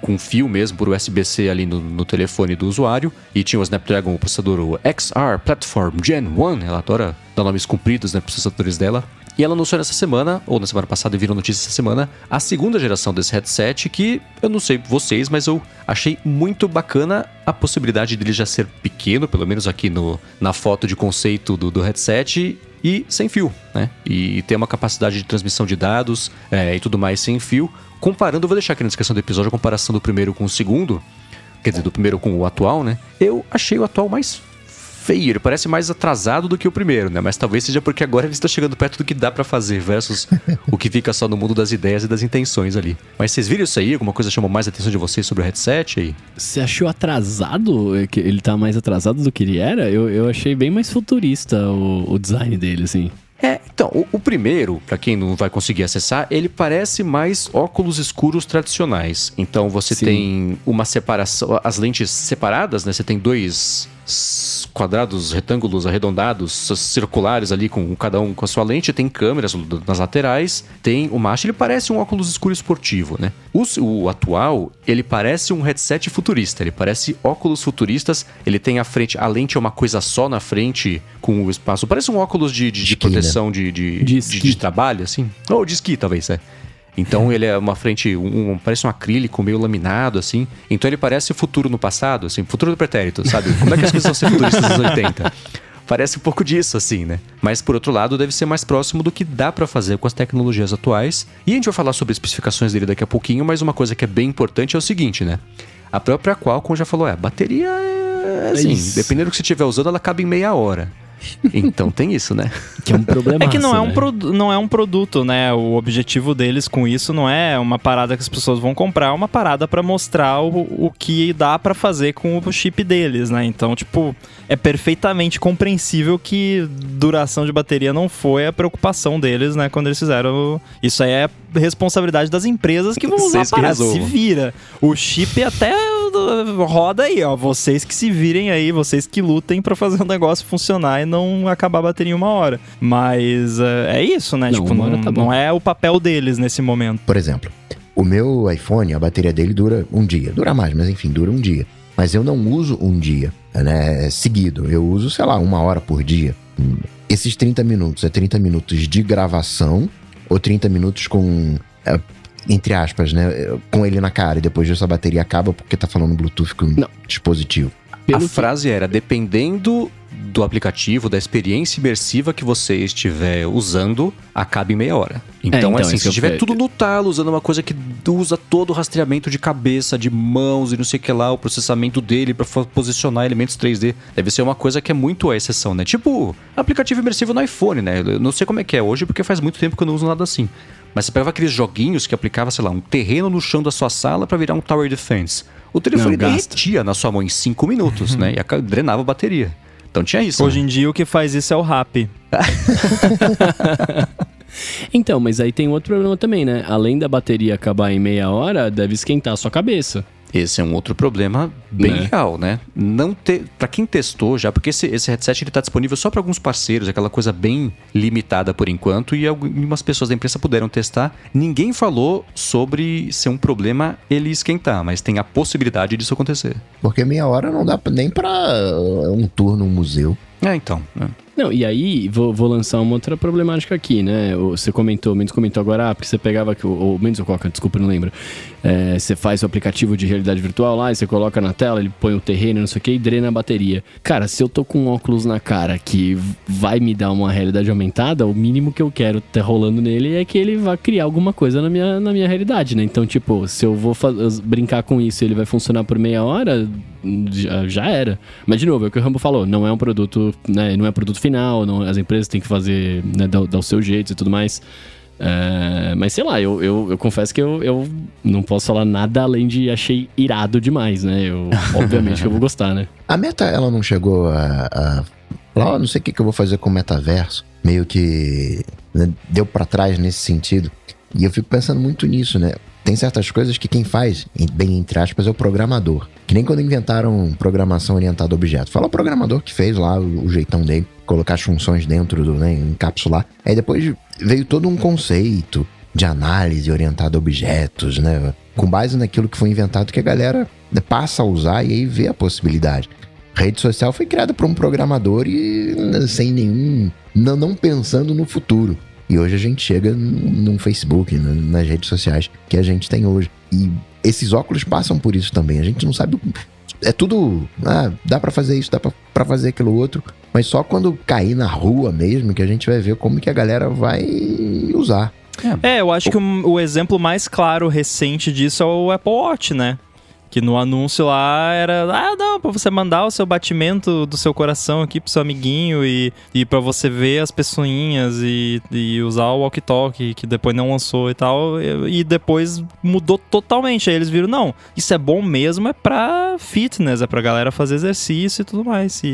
com fio mesmo por USB-C ali no, no telefone do usuário. E tinha o Snapdragon, o processador XR Platform Gen 1. Ela adora dar nomes compridos, né, processadores dela. E ela anunciou nessa semana, ou na semana passada, viram notícia essa semana, a segunda geração desse headset, que eu não sei vocês, mas eu achei muito bacana a possibilidade dele já ser pequeno, pelo menos aqui no, na foto de conceito do, do headset, e sem fio, né? E ter uma capacidade de transmissão de dados é, e tudo mais sem fio. Comparando, eu vou deixar aqui na descrição do episódio a comparação do primeiro com o segundo, quer dizer, do primeiro com o atual, né? Eu achei o atual mais feio, ele parece mais atrasado do que o primeiro, né? Mas talvez seja porque agora ele está chegando perto do que dá pra fazer versus o que fica só no mundo das ideias e das intenções ali. Mas vocês viram isso aí? Alguma coisa chamou mais a atenção de vocês sobre o headset aí? Você achou atrasado? É que Ele tá mais atrasado do que ele era? Eu, eu achei bem mais futurista o, o design dele, assim. É, então, o, o primeiro, pra quem não vai conseguir acessar, ele parece mais óculos escuros tradicionais. Então você Sim. tem uma separação, as lentes separadas, né? Você tem dois quadrados, retângulos arredondados, circulares ali com cada um com a sua lente, tem câmeras nas laterais, tem o macho, ele parece um óculos escuro esportivo, né? O, o atual, ele parece um headset futurista, ele parece óculos futuristas, ele tem a frente, a lente é uma coisa só na frente com o espaço, parece um óculos de, de, de proteção de, de, De de trabalho, assim. Ou de esqui, talvez, é. Então ele é uma frente, um, um- parece um acrílico meio laminado, assim. Então ele parece o futuro no passado, assim, futuro do pretérito, sabe? Como é que as coisas vão ser futuristas nos 80? Parece um pouco disso, assim, né? Mas por outro lado, deve ser mais próximo do que dá pra fazer com as tecnologias atuais. E a gente vai falar sobre especificações dele daqui a pouquinho, mas uma coisa que é bem importante é o seguinte, né? A própria Qualcomm já falou, é, bateria é assim, isso. dependendo do que você estiver usando, ela cabe em meia hora. Então tem isso, né? Que é um problema. É que não é, um né? não é um produto, né? O objetivo deles com isso não é uma parada que as pessoas vão comprar, é uma parada pra mostrar o, o que dá pra fazer com o chip deles, né? Então, tipo, é perfeitamente compreensível que duração de bateria não foi a preocupação deles, né? Quando eles fizeram. Isso aí é responsabilidade das empresas que vão usar a Vocês que parada. Se vira. O chip até roda aí, ó. Vocês que se virem aí, vocês que lutem pra fazer o negócio funcionar e não acabar a bateria em uma hora. Mas é, é isso, né? Não, tipo, não, tá não é o papel deles nesse momento. Por exemplo, o meu iPhone, a bateria dele dura um dia. Dura mais, mas enfim, dura um dia. Mas eu não uso um dia, né? Seguido. Eu uso, sei lá, uma hora por dia. Esses 30 minutos é 30 minutos de gravação ou 30 minutos com. É, entre aspas, né? Com ele na cara. E depois disso a bateria acaba porque tá falando Bluetooth com Não. dispositivo. Pelo a que- frase era: dependendo do aplicativo, da experiência imersiva que você estiver usando, acabe em meia hora. Então, então, assim, isso se eu estiver fe- tudo no talo, usando uma coisa que usa todo o rastreamento de cabeça, de mãos e não sei o que lá, o processamento dele pra fa- posicionar elementos 3D, deve ser uma coisa que é muito a exceção, né? Tipo, aplicativo imersivo no iPhone, né? Eu não sei como é que é hoje, porque faz muito tempo que eu não uso nada assim. Mas você pegava aqueles joguinhos que aplicava, sei lá, um terreno no chão da sua sala pra virar um Tower Defense. O telefone Não, derretia na sua mão em 5 minutos, né? E drenava a bateria. Então tinha isso. Hoje né? em dia o que faz isso é o rap. Então, mas aí tem outro problema também, né? Além da bateria acabar em meia hora, deve esquentar a sua cabeça. Esse é um outro problema bem Né? real, né? Não ter, para quem testou já, porque esse, esse headset ele tá disponível só para alguns parceiros, aquela coisa bem limitada por enquanto e algumas pessoas da imprensa puderam testar. Ninguém falou sobre ser um problema ele esquentar, mas tem a possibilidade disso acontecer. Porque meia hora não dá nem pra uh, um tour num museu. É, então. né? Não, e aí vou, vou lançar uma outra problemática aqui, né? Você comentou, o Mendes comentou agora, ah, porque você pegava aqui, o, o Mendes ou Coca, desculpa, não lembro. É, você faz o aplicativo de realidade virtual lá, e você coloca na tela, ele põe o terreno, não sei o que, e drena a bateria. Cara, se eu tô com um óculos na cara que vai me dar uma realidade aumentada, o mínimo que eu quero ter rolando nele é que ele vá criar alguma coisa na minha, na minha realidade, né? Então, tipo, se eu vou brincar com isso e ele vai funcionar por meia hora, já, já era. Mas, de novo, é o que o Rambo falou, não é um produto, né? Não é produto final, não, as empresas têm que fazer, né, dar, dar o seu jeito e tudo mais. É, mas sei lá, eu, eu, eu confesso que eu, eu não posso falar nada além de achei irado demais, né? Eu, obviamente que eu vou gostar, né? A Meta, ela não chegou a. a falar, "Ó, não sei o que, que eu vou fazer com o metaverso. Meio que né, deu pra trás nesse sentido. E eu fico pensando muito nisso, né? Tem certas coisas que quem faz, em- bem entre aspas, é o programador. Que nem quando inventaram programação orientada a objeto. Fala o programador que fez lá o jeitão dele, colocar as funções dentro do, né, encapsular. Aí depois veio todo um conceito de análise orientada a objetos, né? Com base naquilo que foi inventado que a galera passa a usar e aí vê a possibilidade. Rede social foi criada por um programador e né, sem nenhum. Não, não pensando no futuro. E hoje a gente chega num Facebook, nas redes sociais que a gente tem hoje. E esses óculos passam por isso também. A gente não sabe. É tudo. Ah, dá pra fazer isso, dá pra fazer aquilo outro. Mas só quando cair na rua mesmo que a gente vai ver como que a galera vai usar. É, eu acho que o, o exemplo mais claro recente disso é o Apple Watch, né? Que no anúncio lá era, ah, não, pra você mandar o seu batimento do seu coração aqui pro seu amiguinho e, e para você ver as pessoinhas e, e usar o walkie-talkie, que depois não lançou e tal, e, e depois mudou totalmente. Aí eles viram, não, isso é bom mesmo, é pra fitness, é pra galera fazer exercício e tudo mais. E,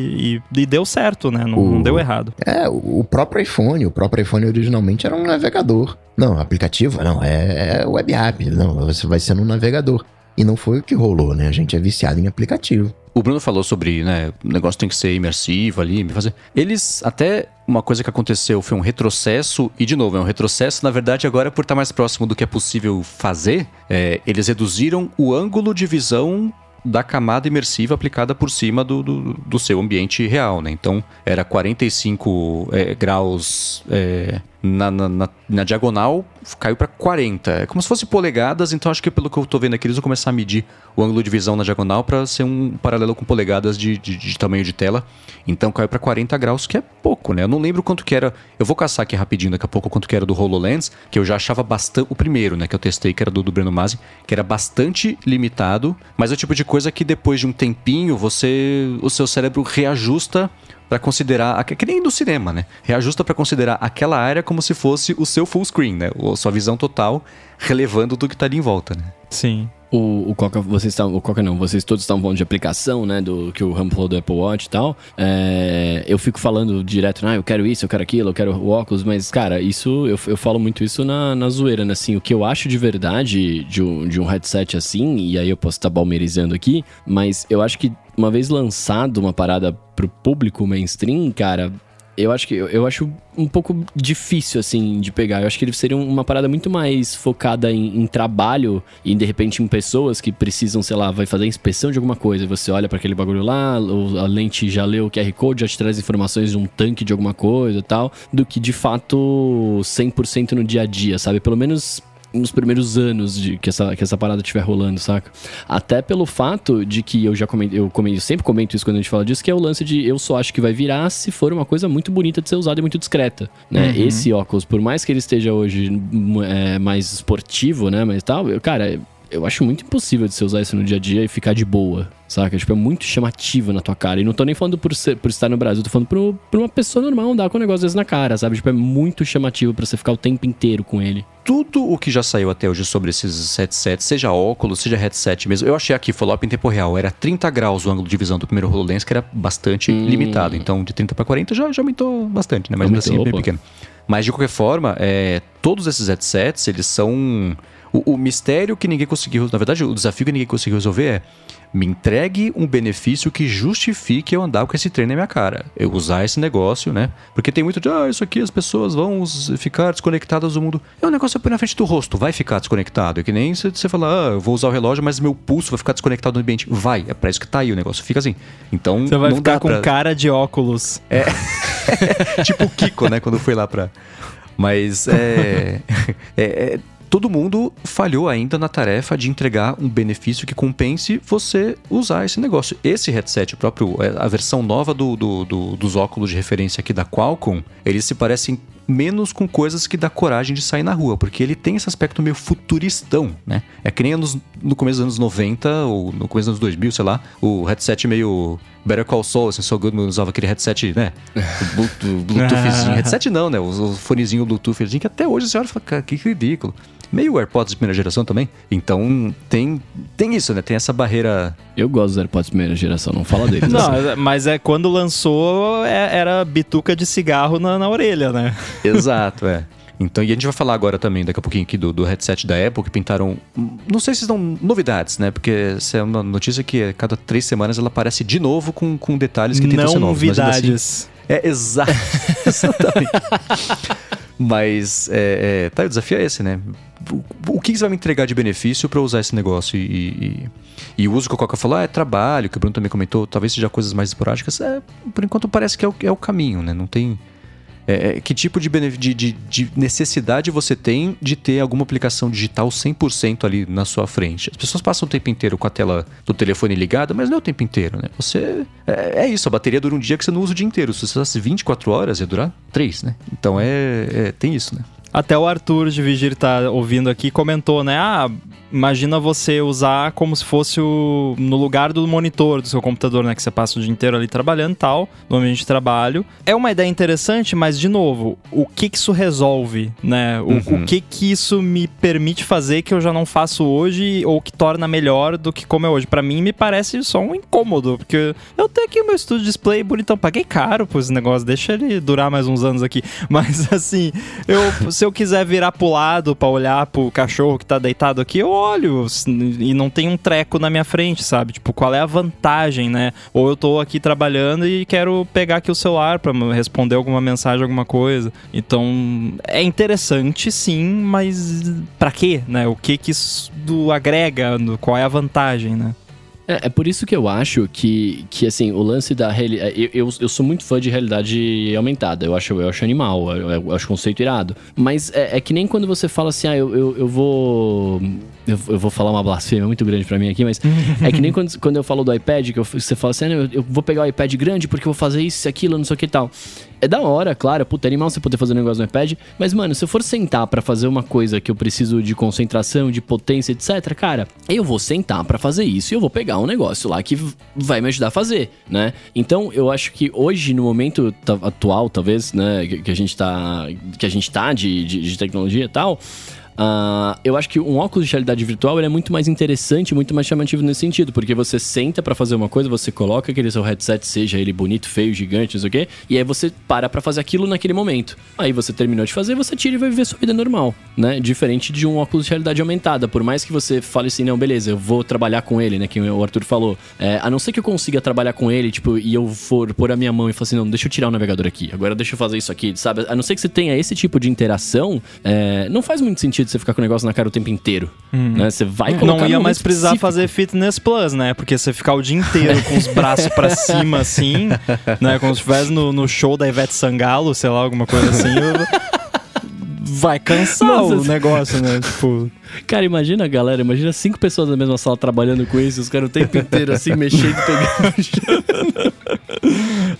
e- e deu certo, né? Não, não O- deu errado. É, o o próprio iPhone, o próprio iPhone originalmente era um navegador. Não, aplicativo, não, é, é web app, não, você vai ser no navegador. E não foi o que rolou, né? A gente é viciado em aplicativo. O Bruno falou sobre, né, o negócio tem que ser imersivo ali, me fazer. Eles até uma coisa que aconteceu foi um retrocesso e de novo é um retrocesso na verdade agora por estar mais próximo do que é possível fazer. é, eles reduziram o ângulo de visão da camada imersiva aplicada por cima do, do, do seu ambiente real, né? Então era 45 é, graus é, na, na, na, na diagonal caiu para 40. É como se fosse polegadas, então acho que pelo que eu tô vendo aqui, eles vão começar a medir o ângulo de visão na diagonal para ser um paralelo com polegadas de, de, de tamanho de tela. Então caiu para 40 graus, que é pouco, né? Eu não lembro quanto que era. Eu vou caçar aqui rapidinho daqui a pouco quanto que era do HoloLens, que eu já achava bastante. O primeiro, né, que eu testei, que era do, do Breno Masi, que era bastante limitado, mas é o tipo de coisa que depois de um tempinho você. o seu cérebro reajusta para considerar, que nem do cinema, né? Reajusta para considerar aquela área como se fosse o seu full screen, né? Ou sua visão total, relevando tudo que tá ali em volta, né? Sim. O, o Coca, vocês estão, o Coca não, vocês todos estão falando de aplicação, né, do que o Ram falou do Apple Watch e tal. É, eu fico falando direto, ah, eu quero isso, eu quero aquilo, eu quero o óculos, mas, cara, isso, eu, eu falo muito isso na, na zoeira, né, assim, o que eu acho de verdade de um, de um headset assim, e aí eu posso estar balmeirizando aqui, mas eu acho que uma vez lançado uma parada pro público mainstream, cara, eu acho que eu, acho um pouco difícil assim de pegar. Eu acho que ele seria uma parada muito mais focada em, em, trabalho e de repente em pessoas que precisam, sei lá, vai fazer inspeção de alguma coisa. Você olha para aquele bagulho lá, a lente já lê o QR Code, já te traz informações de um tanque de alguma coisa e tal, do que de fato 100% no dia a dia, sabe? Pelo menos nos primeiros anos de que essa, que essa parada estiver rolando, saca? Até pelo fato de que eu já comento, eu, comento, eu sempre comento isso quando a gente fala disso, que é o lance de eu só acho que vai virar se for uma coisa muito bonita de ser usada e muito discreta, né? Uhum. Esse óculos, por mais que ele esteja hoje é, mais esportivo, né, mas tal, eu, cara, eu acho muito impossível de você usar isso no dia a dia e ficar de boa, saca? Tipo, é muito chamativo na tua cara. E não tô nem falando por, ser, por estar no Brasil, tô falando por uma pessoa normal andar com o negócio vezes na cara, sabe? Tipo, é muito chamativo para você ficar o tempo inteiro com ele. Tudo o que já saiu até hoje sobre esses headsets, seja óculos, seja headset mesmo, eu achei aqui, follow-up em tempo real, era 30 graus o ângulo de visão do primeiro HoloLens, que era bastante hum. limitado. Então, de 30 para 40 já, já aumentou bastante, né? Mas ainda assim é bem pequeno. Mas, de qualquer forma, é, todos esses headsets, eles são o, o, mistério que ninguém conseguiu, na verdade, o desafio que ninguém conseguiu resolver é me entregue um benefício que justifique eu andar com esse trem na minha cara. Eu usar esse negócio, né? Porque tem muito de, ah, isso aqui as pessoas vão ficar desconectadas do mundo. É um negócio que na frente do rosto, vai ficar desconectado. É que nem você falar, ah, eu vou usar o relógio, mas meu pulso vai ficar desconectado do ambiente. Vai, é pra isso que tá aí o negócio. Fica assim. Então. Você vai não ficar dá com pra... cara de óculos. É. tipo o Kiko, né? Quando foi lá pra. Mas é, é, é, todo mundo falhou ainda na tarefa de entregar um benefício que compense você usar esse negócio. Esse headset, próprio, é, a versão nova do, do, do, dos óculos de referência aqui da Qualcomm, eles se parecem menos com coisas que dá coragem de sair na rua, porque ele tem esse aspecto meio futuristão, né? É que nem no começo dos anos 90 ou no começo dos anos 2000, sei lá, o headset meio Better Call Saul, assim, Saul Goodman usava aquele headset, né? Bluetooth, Bluetoothzinho. headset não, né? O, o fonezinho Bluetooth, que até hoje olha e fala, cara, que ridículo meio AirPods de primeira geração também. Então tem, tem isso, né? Tem essa barreira. Eu gosto dos AirPods de primeira geração, não fala deles. não, assim. mas é quando lançou é, era bituca de cigarro na, na orelha, né? Exato, é. Então, e a gente vai falar agora também, daqui a pouquinho aqui, do, do headset da Apple, que pintaram. Não sei se são novidades, né? Porque essa é uma notícia que a cada três semanas ela aparece de novo com, com detalhes que tentam não ser novos. Assim, novidades. Assim, é, exato. exatamente. Mas é, é, tá, o desafio é esse, né? O, o que você vai me entregar de benefício para usar esse negócio? E, e, e, o uso que o Coca falou ah, é trabalho, que o Bruno também comentou, talvez seja coisas mais esporádicas. É, por enquanto parece que é o, é o caminho, né? Não tem é, é, que tipo de, de, de, de, necessidade você tem de ter alguma aplicação digital 100% ali na sua frente? As pessoas passam o tempo inteiro com a tela do telefone ligada, mas não é o tempo inteiro, né? Você. É, é isso, a bateria dura um dia que você não usa o dia inteiro. Se você usasse 24 horas, ia durar 3, né? Então é, é tem isso, né? Até o Arthur de Vigir tá ouvindo aqui comentou, né? Ah, imagina você usar como se fosse o, no lugar do monitor do seu computador, né? Que você passa o dia inteiro ali trabalhando e tal, no ambiente de trabalho. É uma ideia interessante, mas, de novo, o que que isso resolve, né? O, uhum. o que que isso me permite fazer que eu já não faço hoje ou que torna melhor do que como é hoje? Para mim, me parece só um incômodo, porque eu tenho aqui o meu estúdio display bonitão, paguei caro por esse negócio, deixa ele durar mais uns anos aqui. Mas, assim, eu, se eu quiser virar pro lado pra olhar pro cachorro que tá deitado aqui, eu olho e não tem um treco na minha frente, sabe? Tipo, qual é a vantagem, né? Ou eu tô aqui trabalhando e quero pegar aqui o celular para responder alguma mensagem, alguma coisa. Então, é interessante sim, mas para quê, né? O que que isso agrega? Qual é a vantagem, né? É, é por isso que eu acho que, que assim, o lance da realidade. Eu, eu, eu, sou muito fã de realidade aumentada. Eu acho, eu acho animal, eu, eu acho conceito irado. Mas é, é, que nem quando você fala assim, ah, eu, eu, eu vou. Eu, eu, vou falar uma blasfêmia muito grande para mim aqui, mas é que nem quando, quando eu falo do iPad, que você fala assim, ah, eu, eu vou pegar o iPad grande porque eu vou fazer isso, aquilo, não sei o que e tal. É da hora, claro, puta, é animal você poder fazer um negócio no iPad, mas, mano, se eu for sentar para fazer uma coisa que eu preciso de concentração, de potência, etc., cara, eu vou sentar para fazer isso e eu vou pegar um negócio lá que vai me ajudar a fazer, né? Então, eu acho que hoje, no momento atual, talvez, né, que, a gente tá, que a gente tá de, de, de tecnologia e tal, Uh, eu acho que um óculos de realidade virtual é muito mais interessante, muito mais chamativo nesse sentido, porque você senta para fazer uma coisa, você coloca aquele seu headset, seja ele bonito, feio, gigante, não sei o quê, e aí você para pra fazer aquilo naquele momento. Aí você terminou de fazer, você tira e vai viver sua vida normal, né? Diferente de um óculos de realidade aumentada. Por mais que você fale assim, não, beleza, eu vou trabalhar com ele, né? Que o Arthur falou. É, a não ser que eu consiga trabalhar com ele, tipo, e eu for pôr a minha mão e falar assim, não, deixa eu tirar o navegador aqui, agora deixa eu fazer isso aqui, sabe? A não ser que você tenha esse tipo de interação, é, não faz muito sentido você ficar com o negócio na cara o tempo inteiro. Uhum. Né? Você vai colocar Não ia mais precisar específico. fazer fitness plus, né? Porque você ficar o dia inteiro com os braços para cima, assim, né? Como se estivesse no, no show da Ivete Sangalo, sei lá, alguma coisa assim. Vai cansar Nossa, o negócio, né? Tipo. Cara, imagina, galera, imagina cinco pessoas na mesma sala trabalhando com isso, os caras o tempo inteiro assim, mexendo, pegando.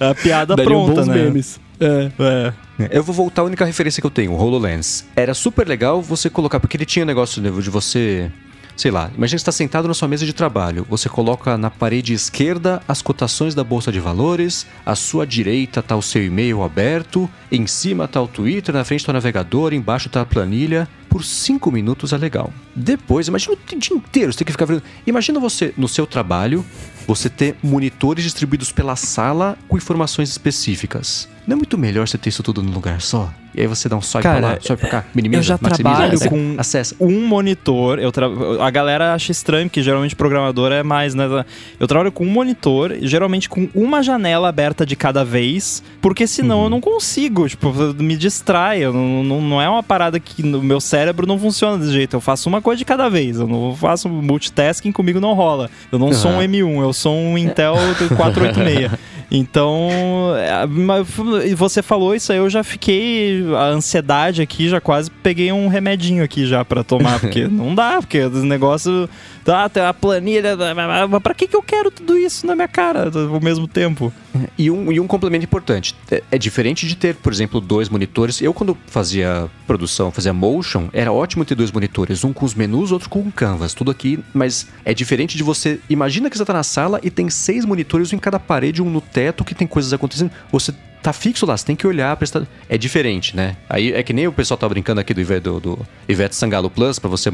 A piada Dariam pronta, né? Memes. É. é. Eu vou voltar à única referência que eu tenho, o HoloLens. Era super legal você colocar, porque ele tinha um negócio de você sei lá, imagina que está sentado na sua mesa de trabalho. Você coloca na parede esquerda as cotações da bolsa de valores, à sua direita está o seu e-mail aberto, em cima está o Twitter, na frente está o navegador, embaixo está a planilha. Por cinco minutos é legal. Depois, imagina o dia inteiro você tem que ficar vendo. Imagina você no seu trabalho, você ter monitores distribuídos pela sala com informações específicas. Não é muito melhor você ter isso tudo num lugar só? E aí você dá um swipe Cara, pra lá, swipe pra cá, minimiza, Eu já trabalho com acessa. um monitor. Eu tra... A galera acha estranho, que geralmente programador é mais, né? Eu trabalho com um monitor, geralmente com uma janela aberta de cada vez, porque senão uhum. eu não consigo, tipo, me distrai. Não, não, não é uma parada que no meu cérebro não funciona desse jeito. Eu faço uma coisa de cada vez. Eu não faço multitasking, comigo não rola. Eu não uhum. sou um M1, eu sou um Intel 486. Então, é, você falou isso aí, eu já fiquei. A ansiedade aqui, já quase peguei um remedinho aqui já para tomar, porque não dá, porque os negócios ah, tem a planilha. Mas pra que, que eu quero tudo isso na minha cara ao mesmo tempo? E um, e um complemento importante. É, é diferente de ter, por exemplo, dois monitores. Eu, quando fazia produção, fazia motion, era ótimo ter dois monitores. Um com os menus, outro com o canvas. Tudo aqui, mas é diferente de você. Imagina que você tá na sala e tem seis monitores, um em cada parede, um no teto, que tem coisas acontecendo. Você tá fixo lá, você tem que olhar, prestar. É diferente, né? Aí é que nem o pessoal tá brincando aqui do, do, do Ivete Sangalo Plus pra você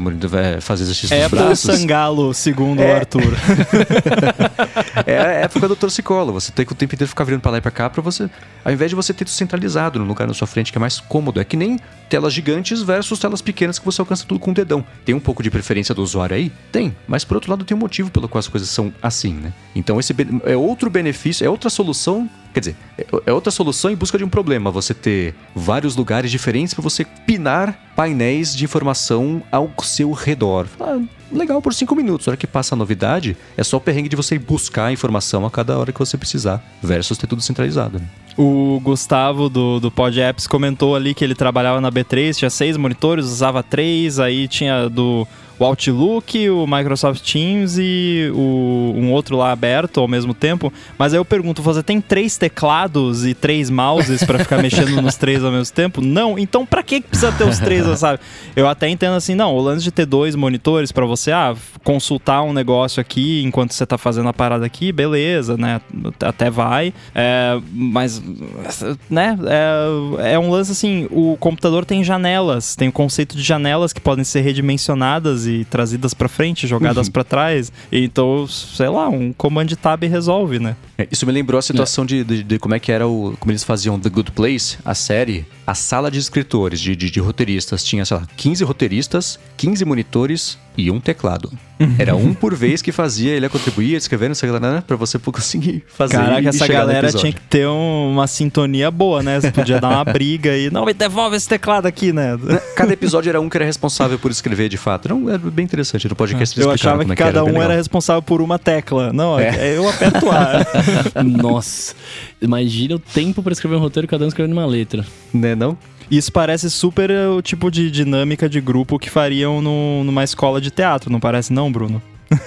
fazer exercício é dos braços. É Sangalo, segundo é. o Arthur. é a época do torcicolo. Você tem que o tempo inteiro ficar virando pra lá e pra cá pra você. Ao invés de você ter centralizado no lugar na sua frente, que é mais cômodo. É que nem telas gigantes versus telas pequenas que você alcança tudo com o dedão. Tem um pouco de preferência do usuário aí? Tem. Mas por outro lado, tem um motivo pelo qual as coisas são assim, né? Então esse é outro benefício, é outra solução Quer dizer, é, é outra solução em busca de um problema. Você ter vários lugares diferentes para você pinar painéis de informação ao seu redor. Ah, legal por cinco minutos. A hora que passa a novidade, é só o perrengue de você ir buscar a informação a cada hora que você precisar, versus ter tudo centralizado. Né? O Gustavo do, do Pod Apps comentou ali que ele trabalhava na B3, tinha seis monitores, usava três, aí tinha do o Outlook, o Microsoft Teams e o, um outro lá aberto ao mesmo tempo. Mas aí eu pergunto, você tem três teclados e três mouses para ficar mexendo nos três ao mesmo tempo? Não. Então para que precisa ter os três, sabe? Eu até entendo assim, não, o lance de ter dois monitores para você, ah, consultar um negócio aqui enquanto você tá fazendo a parada aqui, beleza, né? Até vai. É, mas, né? É, é um lance assim, o computador tem janelas, tem o conceito de janelas que podem ser redimensionadas e trazidas para frente, jogadas uhum. para trás. Então, sei lá, um command tab resolve, né? É, isso me lembrou a situação é. de, de, de, como é que era o. Como eles faziam The Good Place, a série. A sala de escritores, de, de, de roteiristas, tinha, sei lá, 15 roteiristas, 15 monitores e um teclado. Era um por vez que fazia, ele ia contribuir, escrevendo, sei lá, né, pra você conseguir fazer. Caraca, e essa galera tinha que ter um- uma sintonia boa, né? Você podia dar uma briga aí. Não, me devolve esse teclado aqui, né? Cada episódio era um que era responsável por escrever de fato. Era, um- era bem interessante. No podcast Eu achava que é cada bem um era responsável por uma tecla. Não, É. eu aperto A. Nossa, imagina o tempo pra escrever um roteiro, cada um escrevendo uma letra. Né, não? Isso parece super eh, o tipo de dinâmica de grupo que fariam no- numa escola de teatro, não parece não, Bruno?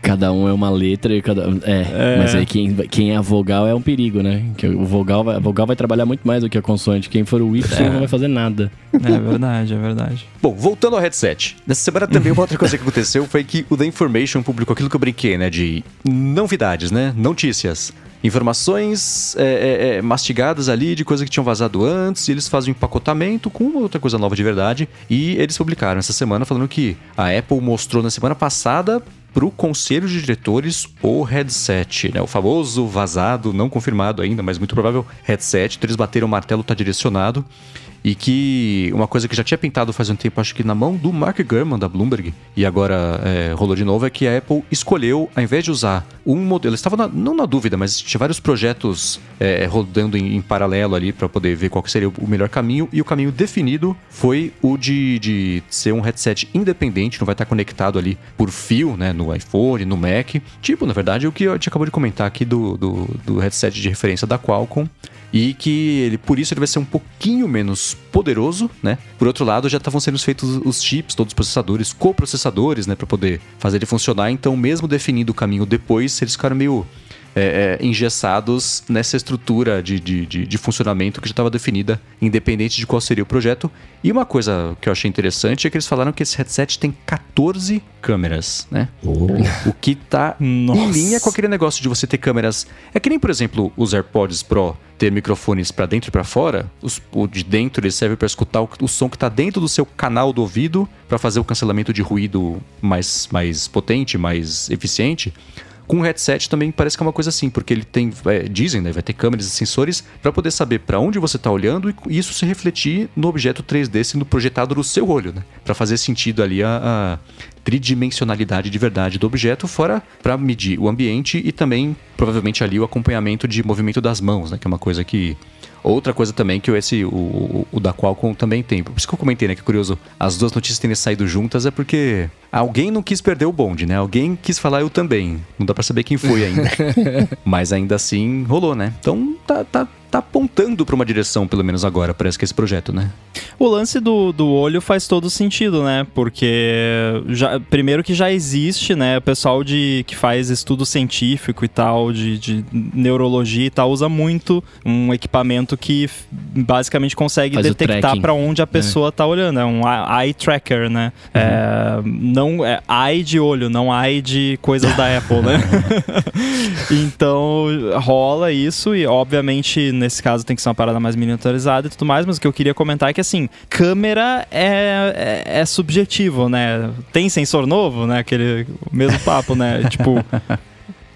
Cada um é uma letra e cada. É, É. mas aí quem, quem é a vogal é um perigo, né? Que o vogal vai, a vogal vai trabalhar muito mais do que a consoante. Quem for o Y não vai fazer nada. É verdade, é verdade. Bom, voltando ao headset. Nessa semana também uma outra coisa que aconteceu foi que o The Information publicou aquilo que eu brinquei, né? De novidades, né? Notícias. Informações é, é, é, mastigadas ali de coisa que tinham vazado antes, e eles fazem um empacotamento com outra coisa nova de verdade. E eles publicaram essa semana falando que a Apple mostrou na semana passada pro conselho de diretores o headset, né? O famoso vazado, não confirmado ainda, mas muito provável headset. Então eles bateram o martelo, tá direcionado. E que uma coisa que já tinha pintado faz um tempo, acho que na mão do Mark Gurman da Bloomberg, e agora é, rolou de novo, é que a Apple escolheu, ao invés de usar um modelo, eles estavam na- não na dúvida, mas tinha vários projetos é, rodando em, em paralelo ali para poder ver qual seria o melhor caminho, e o caminho definido foi o de, de ser um headset independente, não vai estar conectado ali por fio, né, no iPhone, no Mac. Tipo, na verdade, o que a gente acabou de comentar aqui do, do, do headset de referência da Qualcomm e que ele por isso ele vai ser um pouquinho menos poderoso, né? Por outro lado, já estavam sendo feitos os chips, todos os processadores, coprocessadores, né, para poder fazer ele funcionar. Então, mesmo definindo o caminho depois, eles ficaram meio é, é, engessados nessa estrutura de, de, de, de funcionamento que já estava definida, independente de qual seria o projeto. E uma coisa que eu achei interessante é que eles falaram que esse headset tem 14 câmeras, né? O que tá em Nossa. linha com aquele negócio de você ter câmeras. É que nem, por exemplo, os AirPods Pro ter microfones pra dentro e pra fora. Os, o de dentro ele serve pra escutar o, o som que tá dentro do seu canal do ouvido pra fazer o cancelamento de ruído mais, mais potente, mais eficiente. Com headset também parece que é uma coisa assim, porque ele tem, é, dizem, né, vai ter câmeras e sensores pra poder saber pra onde você tá olhando e isso se refletir no objeto 3D sendo projetado no seu olho, né? Para fazer sentido ali a, a tridimensionalidade de verdade do objeto, fora para medir o ambiente e também provavelmente ali o acompanhamento de movimento das mãos, né? Que é uma coisa que Outra coisa também que esse, o, o, o da Qualcomm também tem. Por isso que eu comentei, né? Que é curioso, as duas notícias terem saído juntas é porque alguém não quis perder o bonde, né? Alguém quis falar eu também. Não dá pra saber quem foi ainda. Mas ainda assim rolou, né? Então tá, tá, tá apontando pra uma direção, pelo menos agora, parece que esse projeto, né? O lance do, do olho faz todo sentido, né? Porque já, primeiro que já existe, né? O pessoal de, que faz estudo científico e tal, de, de neurologia e tal, usa muito um equipamento que basicamente consegue Faz detectar para onde a pessoa tá olhando. É um eye tracker, né? É, não, é eye de olho, não eye de coisas da Apple, né? então rola isso e obviamente nesse caso tem que ser uma parada mais miniaturizada e tudo mais, mas o que eu queria comentar é que assim, câmera é, é, é subjetivo, né? Tem sensor novo, né? Aquele mesmo papo, né? tipo,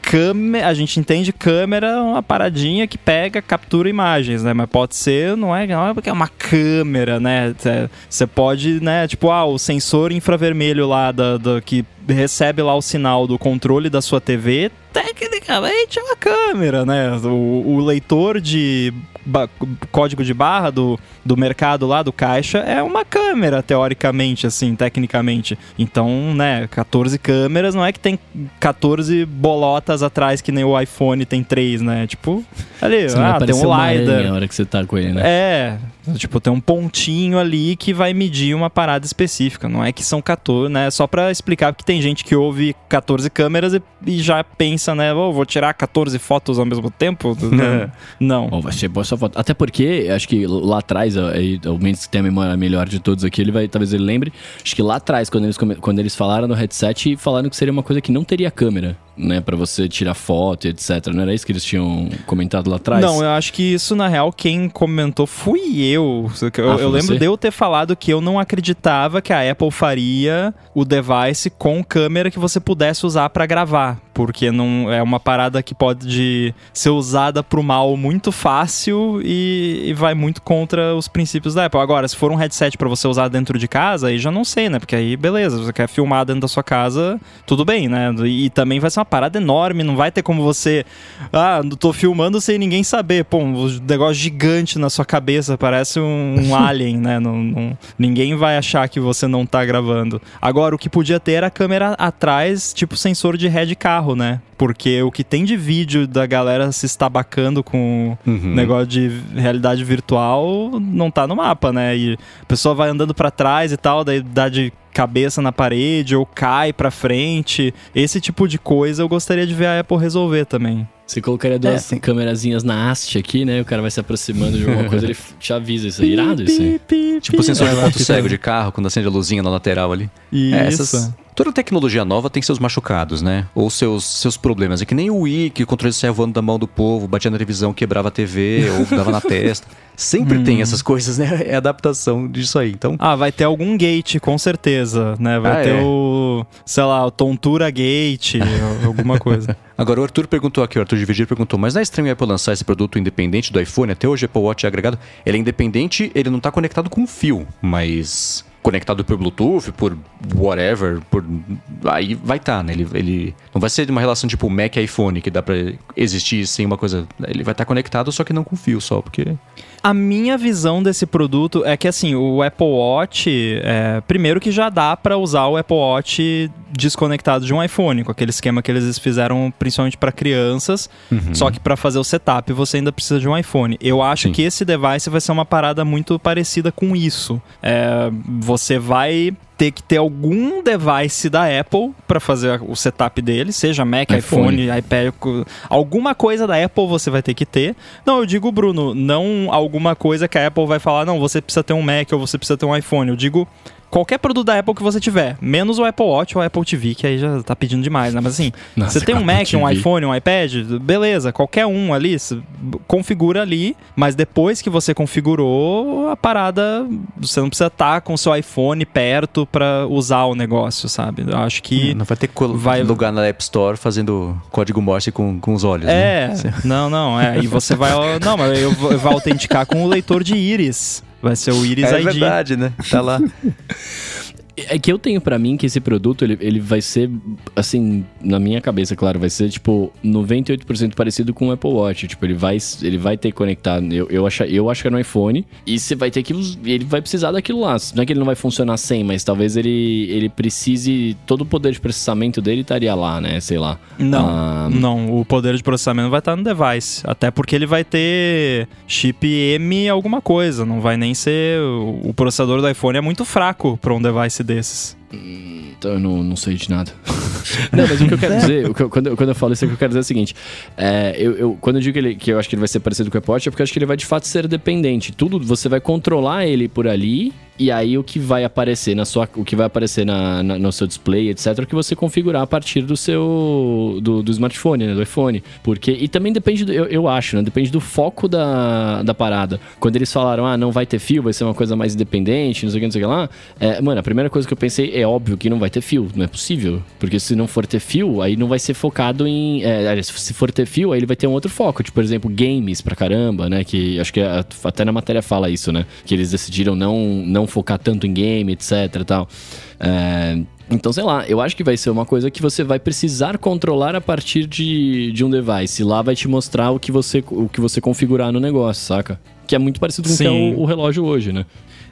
câmera, a gente entende câmera é uma paradinha que pega, captura imagens, né? Mas pode ser, não é, não é porque é uma câmera, né? Você pode, né? Tipo, ah, o sensor infravermelho lá da, da- que recebe lá o sinal do controle da sua TV, tecnicamente é uma câmera, né? O, o leitor de código de barra do, do mercado lá, do caixa, é uma câmera, teoricamente, assim, tecnicamente. Então, né, 14 câmeras, não é que tem 14 bolotas atrás que nem o iPhone tem 3, né? Tipo, ali, ah, tem um LiDAR. na hora que você tá com ele, né? É, tipo, tem um pontinho ali que vai medir uma parada específica. Não é que são 14, né? Só pra explicar, porque tem gente que ouve 14 câmeras e, e já pensa, né? "Oh, vou tirar 14 fotos ao mesmo tempo? Não. Bom, vai ser boa essa foto. Até porque, acho que lá atrás, o Mendes que tem a memória melhor de todos aqui, ele vai, talvez ele lembre. Acho que lá atrás, quando eles, quando eles falaram no headset, falaram que seria uma coisa que não teria câmera, né? Pra você tirar foto e etc. Não era isso que eles tinham comentado lá atrás? Não, eu acho que isso, na real, quem comentou fui eu. Eu, Ah, eu lembro você? de eu ter falado que eu não acreditava que a Apple faria o device com câmera que você pudesse usar pra gravar. porque não é uma parada que pode ser usada pro mal muito fácil e, e vai muito contra os princípios da Apple. Agora, se for um headset para você usar dentro de casa, aí já não sei, né? Porque aí, beleza, você quer filmar dentro da sua casa, tudo bem, né? E, também vai ser uma parada enorme, não vai ter como você. Ah, tô filmando sem ninguém saber. Pô, um negócio gigante na sua cabeça, parece um, um alien, né? Não, não, ninguém vai achar que você não tá gravando. Agora, o que podia ter era a câmera atrás, tipo sensor de ré de carro, né? Porque o que tem de vídeo da galera se estabacando com uhum. negócio de realidade virtual não tá no mapa, né? E a pessoa vai andando para trás e tal, daí dá de cabeça na parede ou cai para frente. Esse tipo de coisa eu gostaria de ver a Apple resolver também. Você colocaria duas é, câmerazinhas na haste aqui, né? O cara vai se aproximando de alguma coisa, ele te avisa. Isso é irado, isso aí. Tipo o sensor de ponto cego de carro, quando acende a luzinha na lateral ali. Isso. É, essas, toda tecnologia nova tem seus machucados, né? Ou seus, seus problemas. É que nem o Wii, que o controle saia voando da mão do povo, batia na televisão, quebrava a TV, ou dava na testa. Sempre hum. tem essas coisas, né? É adaptação disso aí. Então... Ah, vai ter algum gate, com certeza, né? Vai ah, ter é. o, sei lá, o tontura gate, alguma coisa. Agora, o Arthur perguntou aqui, o Arthur Dividir perguntou, mas não é estranho a Apple lançar esse produto independente do iPhone? Até hoje o Apple Watch é agregado. Ele é independente, ele não está conectado com fio, mas conectado por Bluetooth, por whatever, por aí vai estar, tá, né? Ele, ele não vai ser uma relação tipo Mac e iPhone que dá para existir sem uma coisa. Ele vai estar tá conectado, só que não com fio, só porque a minha visão desse produto é que assim, o Apple Watch, é, primeiro que já dá para usar o Apple Watch desconectado de um iPhone, com aquele esquema que eles fizeram principalmente para crianças, uhum. só que para fazer o setup você ainda precisa de um iPhone. Eu acho Sim. que esse device vai ser uma parada muito parecida com isso. É, você vai ter que ter algum device da Apple para fazer o setup dele, seja Mac, iPhone. iPhone, iPad, alguma coisa da Apple você vai ter que ter. Não, eu digo, Bruno, não alguma coisa que a Apple vai falar, não, você precisa ter um Mac ou você precisa ter um iPhone. Eu digo qualquer produto da Apple que você tiver, menos o Apple Watch ou o Apple TV, que aí já tá pedindo demais, né? Mas assim, Nossa, você tem um Mac, TV. um iPhone, um iPad, beleza, qualquer um ali, configura ali, mas depois que você configurou a parada, você não precisa estar tá com o seu iPhone perto para usar o negócio, sabe? Eu acho que. Não vai ter vai... lugar na App Store fazendo código Morse com, com os olhos. É, né? não, não, é. E você vai. Não, mas eu, eu vou autenticar com o leitor de íris. Vai ser o Iris é ID. É verdade, né? Tá lá. É que eu tenho para mim que esse produto, ele, ele vai ser, assim, na minha cabeça, claro, vai ser, tipo, 98% parecido com o Apple Watch. Tipo, ele vai, ele vai ter conectado, eu, eu, acho, eu acho que é no iPhone, e você vai ter que, ele vai precisar daquilo lá. Não é que ele não vai funcionar sem, mas talvez ele, ele precise, todo o poder de processamento dele estaria lá, né, sei lá. Não, ah, não, o poder de processamento vai estar no device, até porque ele vai ter chip M alguma coisa, não vai nem ser, o processador do iPhone é muito fraco para um device desses. Então eu não, não sei de nada. não, mas o que eu quero dizer, quando, eu, quando eu falo isso, o que eu quero dizer é o seguinte: é, eu, eu, quando eu digo que, ele, que eu acho que ele vai ser parecido com o Apple é porque eu acho que ele vai de fato ser dependente. Tudo você vai controlar ele por ali e aí o que vai aparecer na sua, o que vai aparecer na, na no seu display, etc, é o que você configurar a partir do seu do, do smartphone, né, do iPhone. Porque e também depende do, eu, eu acho, né, depende do foco da, da parada. Quando eles falaram, ah, não vai ter fio, vai ser uma coisa mais independente, não sei o que, não sei o que lá. É, mano, a primeira coisa que eu pensei é óbvio que não vai ter fio, não é possível, porque se não for ter fio, aí não vai ser focado em, é, se for ter fio, aí ele vai ter um outro foco, tipo, por exemplo, games pra caramba, né, que acho que até na matéria fala isso, né, que eles decidiram não não focar tanto em game, etc tal. É, então, sei lá, eu acho que vai ser uma coisa que você vai precisar controlar a partir de, de um device. Lá vai te mostrar o que você, o que você configurar no negócio, saca? Que é muito parecido com o que é o, o relógio hoje, né?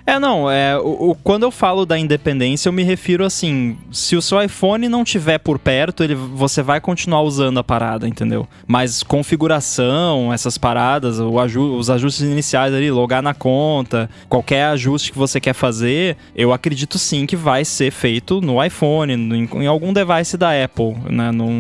É, não, é, o, o, quando eu falo da independência, eu me refiro assim, se o seu iPhone não tiver por perto, ele, você vai continuar usando a parada, entendeu? Mas configuração, essas paradas, aju os ajustes iniciais ali, logar na conta, qualquer ajuste que você quer fazer, eu acredito sim que vai ser feito no iPhone, em, em algum device da Apple, né? Não,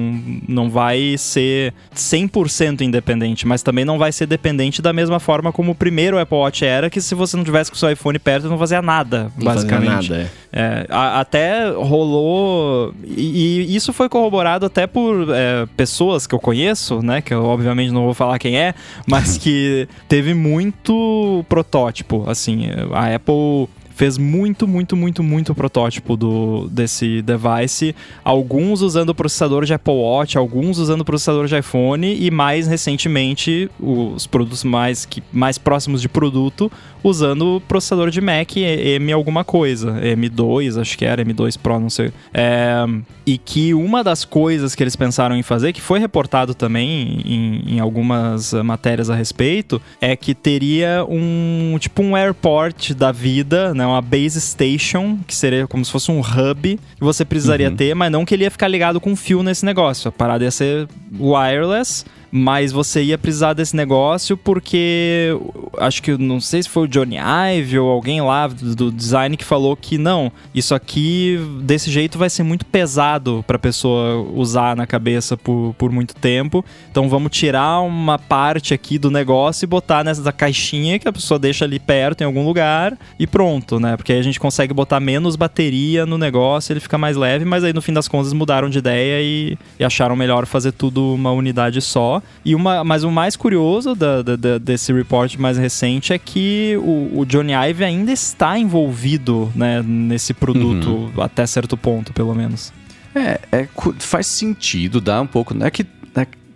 não vai ser 100% independente, mas também não vai ser dependente da mesma forma como o primeiro Apple Watch era, que se você não tivesse com o seu iPhone perto, perto não fazia nada, não basicamente. Fazia nada, é. é a, até rolou. E, e, isso foi corroborado até por é, pessoas que eu conheço, né? Que eu obviamente não vou falar quem é, mas que teve muito protótipo. Assim, a Apple fez muito, muito, muito, muito protótipo do, desse device. Alguns usando processador de Apple Watch, alguns usando processador de iPhone e mais recentemente os produtos mais, que, mais próximos de produto usando processador de Mac M alguma coisa, M2, acho que era M2 Pro, não sei. É, e que uma das coisas que eles pensaram em fazer, que foi reportado também em, em algumas matérias a respeito, é que teria um tipo um airport da vida, né, uma base station, que seria como se fosse um hub que você precisaria uhum. ter, mas não que ele ia ficar ligado com fio nesse negócio. A parada ia ser wireless mas você ia precisar desse negócio porque acho que não sei se foi o Johnny Ive ou alguém lá do design que falou que não, isso aqui desse jeito vai ser muito pesado para pessoa usar na cabeça por, por muito tempo. Então vamos tirar uma parte aqui do negócio e botar nessa caixinha que a pessoa deixa ali perto em algum lugar e pronto, né? Porque aí a gente consegue botar menos bateria no negócio, ele fica mais leve, mas aí no fim das contas mudaram de ideia e, e acharam melhor fazer tudo uma unidade só. E uma, mas o mais curioso da, da, da, desse report mais recente é que o, o, Johnny Ive ainda está envolvido né, nesse produto uhum. até certo ponto, pelo menos. É, é, faz sentido, dá um pouco. É que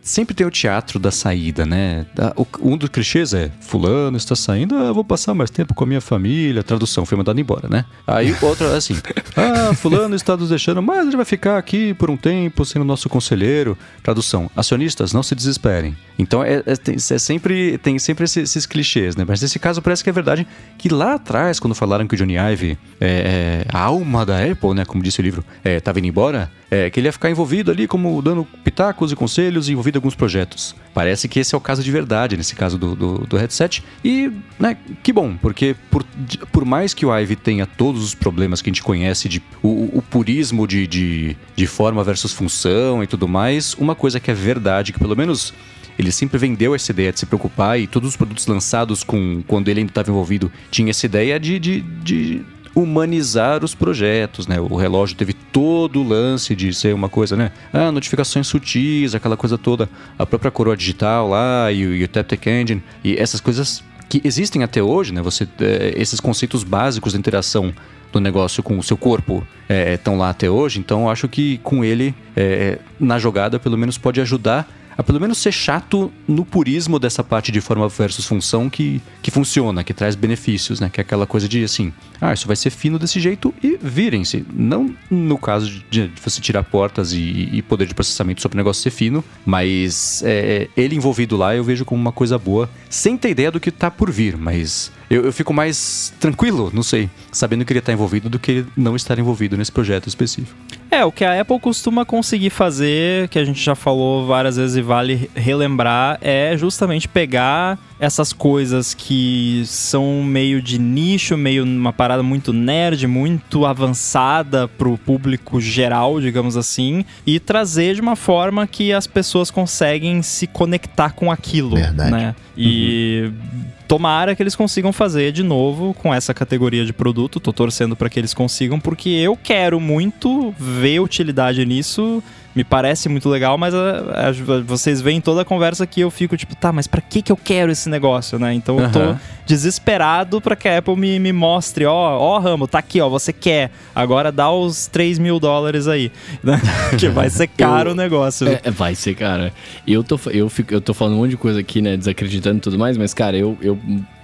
sempre tem o teatro da saída, né? Um dos clichês é: Fulano está saindo, ah, vou passar mais tempo com a minha família. tradução foi mandado embora, né? Aí outro é assim: Ah, Fulano está nos deixando, mas ele vai ficar aqui por um tempo sendo nosso conselheiro. Tradução: Acionistas, não se desesperem. Então é, é, tem, é sempre, tem sempre esses, esses, clichês, né? Mas nesse caso parece que é verdade que lá atrás, quando falaram que o Johnny Ive, é, é a alma da Apple, né? Como disse o livro, estava é, indo embora, é, que ele ia ficar envolvido ali como dando pitacos e conselhos, envolvido em alguns projetos. Parece que esse é o caso de verdade, nesse caso do, do, do headset. E, né, que bom, porque por, por mais que o Ive tenha todos os problemas que a gente conhece, de, o, o purismo de, de, de forma versus função e tudo mais, uma coisa que é verdade, que pelo menos ele sempre vendeu essa ideia de se preocupar e todos os produtos lançados com quando ele ainda estava envolvido tinha essa ideia de, de, de humanizar os projetos, né? O relógio teve todo o lance de ser uma coisa, né? Ah, notificações sutis, aquela coisa toda, a própria coroa digital lá e, e o Taptec Engine e essas coisas que existem até hoje, né? Você, é, esses conceitos básicos da interação do negócio com o seu corpo estão é, lá até hoje, então acho que com ele é, na jogada pelo menos pode ajudar a pelo menos ser chato no purismo dessa parte de forma versus função que, que funciona, que traz benefícios, né? Que é aquela coisa de assim, ah, isso vai ser fino desse jeito e virem-se. Não no caso de, de você tirar portas e, e, poder de processamento sobre o negócio ser fino, mas é, ele envolvido lá eu vejo como uma coisa boa, sem ter ideia do que tá por vir, mas eu, eu fico mais tranquilo, não sei, sabendo que ele está envolvido do que ele não estar envolvido nesse projeto específico. É, o que a Apple costuma conseguir fazer, que a gente já falou várias vezes e vale relembrar, é justamente pegar essas coisas que são meio de nicho, meio uma parada muito nerd, muito avançada pro público geral, digamos assim, e trazer de uma forma que as pessoas conseguem se conectar com aquilo, Verdade. né? E uhum tomara que eles consigam fazer de novo com essa categoria de produto. Tô torcendo para que eles consigam, porque eu quero muito ver utilidade nisso me parece muito legal, mas a, a, vocês veem toda a conversa que eu fico tipo, tá, mas para que que eu quero esse negócio, né? Então eu tô desesperado para que a Apple me, me mostre, ó, ó, Ramo, tá aqui, ó, você quer, agora dá os 3 mil dólares aí, né? que vai ser caro eu, o negócio. É, vai ser, cara. Eu tô, eu, fico, eu tô falando um monte de coisa aqui, né, desacreditando e tudo mais, mas, cara, eu, eu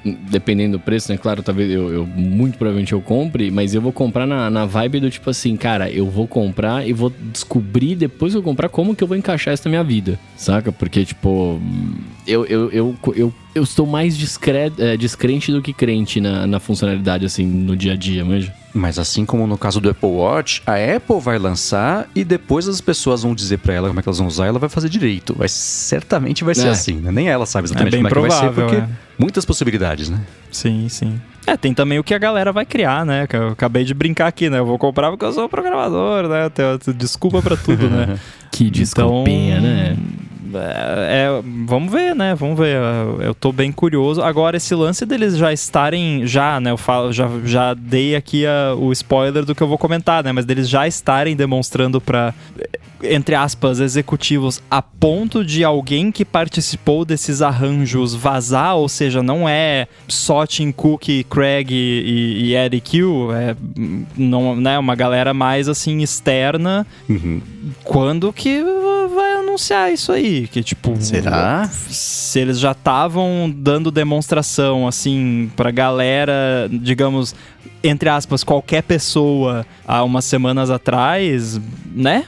dependendo do preço, né? Claro, talvez eu, eu, muito provavelmente eu compre, mas eu vou comprar na, na vibe do tipo assim, cara, eu vou comprar e vou descobrir depois que eu comprar como que eu vou encaixar isso na minha vida, saca? Porque, tipo, eu, eu, eu, eu, eu estou mais discre é, descrente do que crente na, na funcionalidade, assim, no dia a dia, manja. Mas assim como no caso do Apple Watch, a Apple vai lançar e depois as pessoas vão dizer para ela como é que elas vão usar, ela vai fazer direito. Vai certamente vai ser é. assim, né? Nem ela sabe exatamente é como é que vai ser, porque é. muitas possibilidades, né? Sim, sim. É, tem também o que a galera vai criar, né? Que eu acabei de brincar aqui, né? Eu vou comprar porque eu sou programador, né? Desculpa para tudo, né? que desculpinha, então, né? É, é, vamos ver, né? Vamos ver. Eu tô bem curioso. Agora, esse lance deles já estarem. Já, né? Eu falo, já, já dei aqui a, o spoiler do que eu vou comentar, né? Mas deles já estarem demonstrando para entre aspas, executivos a ponto de alguém que participou desses arranjos vazar, ou seja, não é só Tim Cook, Craig e, e Eric Q, é não, né, uma galera mais assim externa. Uhum. Quando que vai anunciar isso aí? Que tipo, será? Se eles já estavam dando demonstração assim pra galera, digamos, entre aspas, qualquer pessoa há umas semanas atrás, né?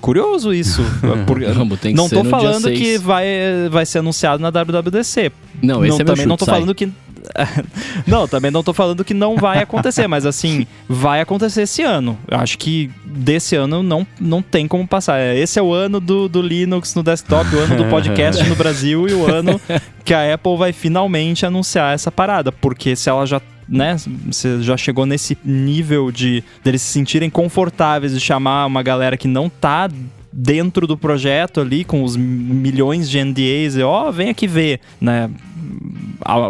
Curioso isso. Por, Rambo, tem que não tô falando que vai, vai ser anunciado na WWDC. Não, esse não, é também não tô sai. falando que não, também não tô falando que não vai acontecer, mas assim, vai acontecer esse ano. Eu acho que desse ano não, não tem como passar. Esse é o ano do, do Linux no desktop, o ano do podcast no Brasil e o ano que a Apple vai finalmente anunciar essa parada. Porque se ela já né, você já chegou nesse nível de deles se sentirem confortáveis de chamar uma galera que não tá dentro do projeto ali com os milhões de NDAs e ó, oh, vem aqui ver, né?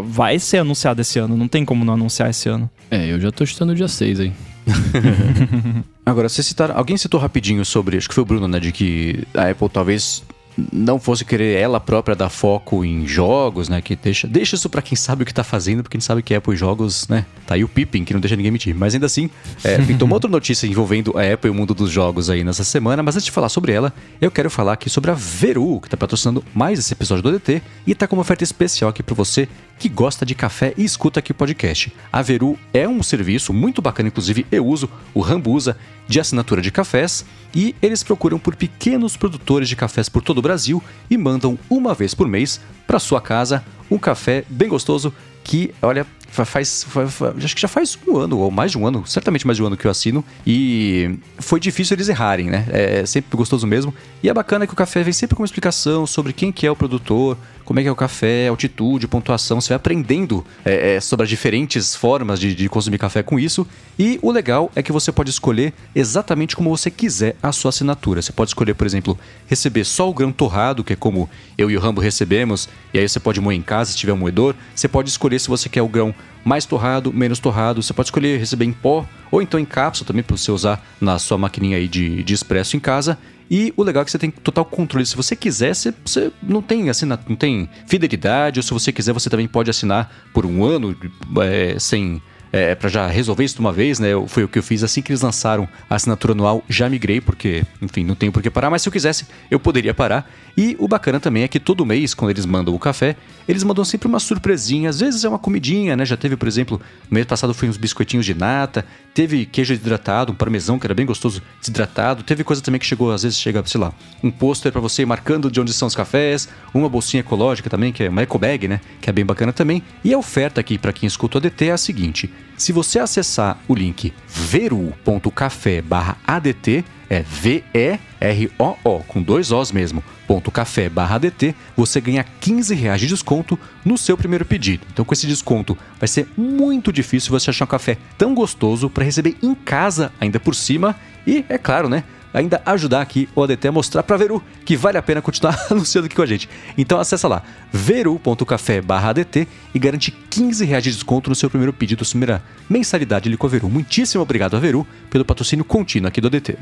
Vai ser anunciado esse ano, não tem como não anunciar esse ano. É, eu já tô chutando dia 6 aí. Agora, você citar, alguém citou rapidinho sobre, acho que foi o Bruno, né, de que a Apple talvez não fosse querer ela própria dar foco em jogos, né? Que deixa, deixa isso para quem sabe o que tá fazendo, porque gente sabe que Apple e jogos, né? Tá aí o Pippin, que não deixa ninguém mentir. Mas ainda assim, é, pintou uma outra notícia envolvendo a Apple e o mundo dos jogos aí nessa semana. Mas antes de falar sobre ela, eu quero falar aqui sobre a Veru, que tá patrocinando mais esse episódio do ADT e tá com uma oferta especial aqui para você que gosta de café e escuta aqui o podcast. A Veru é um serviço muito bacana, inclusive eu uso, o Rambo usa, de assinatura de cafés e eles procuram por pequenos produtores de cafés por todo o Brasil e mandam uma vez por mês para sua casa um café bem gostoso que, olha, faz, faz, faz, acho que já faz um ano, ou mais de um ano, certamente mais de um ano que eu assino, e foi difícil eles errarem, né? É sempre gostoso mesmo. E é bacana que o café vem sempre com uma explicação sobre quem que é o produtor, como é que é o café, altitude, pontuação. Você vai aprendendo é, é, sobre as diferentes formas de, de, consumir café com isso. E o legal é que você pode escolher exatamente como você quiser a sua assinatura. Você pode escolher, por exemplo, receber só o grão torrado, que é como eu e o Rambo recebemos, e aí você pode moer em casa se tiver um moedor. Você pode escolher se você quer o grão mais torrado, menos torrado. Você pode escolher receber em pó ou então em cápsula também para você usar na sua maquininha aí de, de expresso em casa. E o legal é que você tem total controle. Se você quiser, você, você não tem assina, não tem fidelidade, ou se você quiser, você também pode assinar por um ano é, sem é, para já resolver isso de uma vez, né? Foi o que eu fiz assim que eles lançaram a assinatura anual, já migrei, porque, enfim, não tenho por que parar, mas se eu quisesse, eu poderia parar. E o bacana também é que todo mês, quando eles mandam o café, eles mandam sempre uma surpresinha. Às vezes é uma comidinha, né? Já teve, por exemplo, no mês passado foi uns biscoitinhos de nata, teve queijo desidratado, um parmesão que era bem gostoso, desidratado. Teve coisa também que chegou, às vezes chega, sei lá, um pôster para você marcando de onde são os cafés, uma bolsinha ecológica também, que é uma eco bag, né? Que é bem bacana também. E a oferta aqui para quem escuta o ADT é a seguinte: se você acessar o link veru.café/adt, é V-E-R-O-O, com dois Os mesmo, ponto café barra ADT, você ganha 15 reais de desconto no seu primeiro pedido. Então com esse desconto vai ser muito difícil você achar um café tão gostoso para receber em casa ainda por cima e, é claro, né? Ainda ajudar aqui o ADT a mostrar para Veru que vale a pena continuar anunciando aqui com a gente. Então acessa lá veru.café/adt e garante 15 reais de desconto no seu primeiro pedido, sua primeira mensalidade ali com a Veru. Muitíssimo obrigado a Veru pelo patrocínio contínuo aqui do ADT.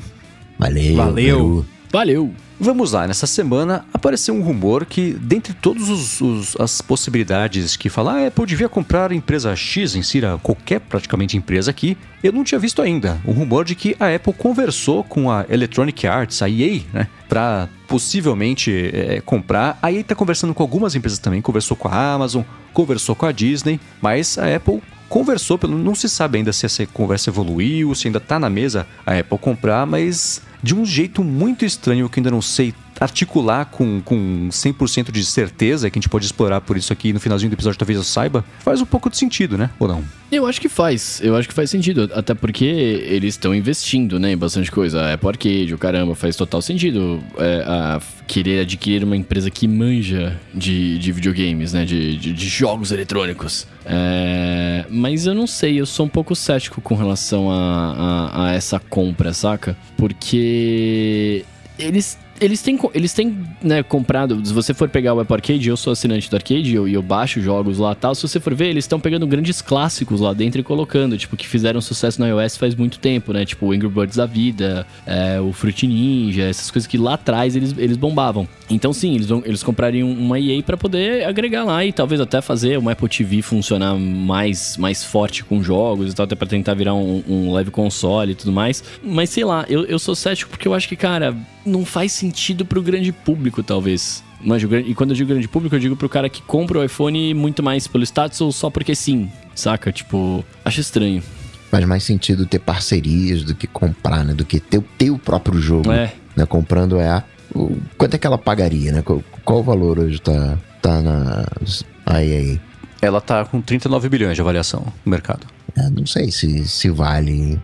Valeu. Valeu. Veru. Valeu! Vamos lá, nessa semana apareceu um rumor que, dentre todas as possibilidades que falar, ah, Apple devia comprar a empresa X, insira qualquer praticamente empresa aqui, eu não tinha visto ainda. Um rumor de que a Apple conversou com a Electronic Arts, a EA, né, para possivelmente é, comprar. A EA está conversando com algumas empresas também, conversou com a Amazon, conversou com a Disney, mas a Apple conversou, não se sabe ainda se essa conversa evoluiu, se ainda está na mesa a Apple comprar, mas de um jeito muito estranho que ainda não sei articular com, com 100% de certeza, que a gente pode explorar por isso aqui no finalzinho do episódio, talvez eu saiba, faz um pouco de sentido, né? Ou não? Eu acho que faz, eu acho que faz sentido, até porque eles estão investindo, né, em bastante coisa. A Apple Arcade, o caramba, faz total sentido é, a querer adquirir uma empresa que manja de, de videogames, né, de, de, de jogos eletrônicos. É, mas eu não sei, eu sou um pouco cético com relação a, a, a essa compra, saca? Porque eles eles têm, eles têm né, comprado. Se você for pegar o Apple Arcade, eu sou assinante do Arcade e eu, eu baixo jogos lá tal. Se você for ver, eles estão pegando grandes clássicos lá dentro e colocando, tipo, que fizeram sucesso no iOS faz muito tempo, né? Tipo, o Angry Birds da vida, é, o Fruit Ninja, essas coisas que lá atrás eles, eles bombavam. Então, sim, eles, vão, eles comprariam uma EA pra poder agregar lá e talvez até fazer uma Apple TV funcionar mais, mais forte com jogos e tal, até pra tentar virar um, um leve console e tudo mais. Mas sei lá, eu, eu sou cético porque eu acho que, cara, não faz sentido pro grande público, talvez. Mas gran- E quando eu digo grande público, eu digo pro cara que compra o iPhone muito mais pelo status ou só porque sim, saca? Tipo, acho estranho. Faz mais sentido ter parcerias do que comprar, né? Do que ter, ter o próprio jogo. É. Né? Comprando é a. o- quanto é que ela pagaria, né? Qual, qual o valor hoje tá, tá na EA? Ela tá com 39 bilhões de avaliação no mercado. É, não sei se, se vale,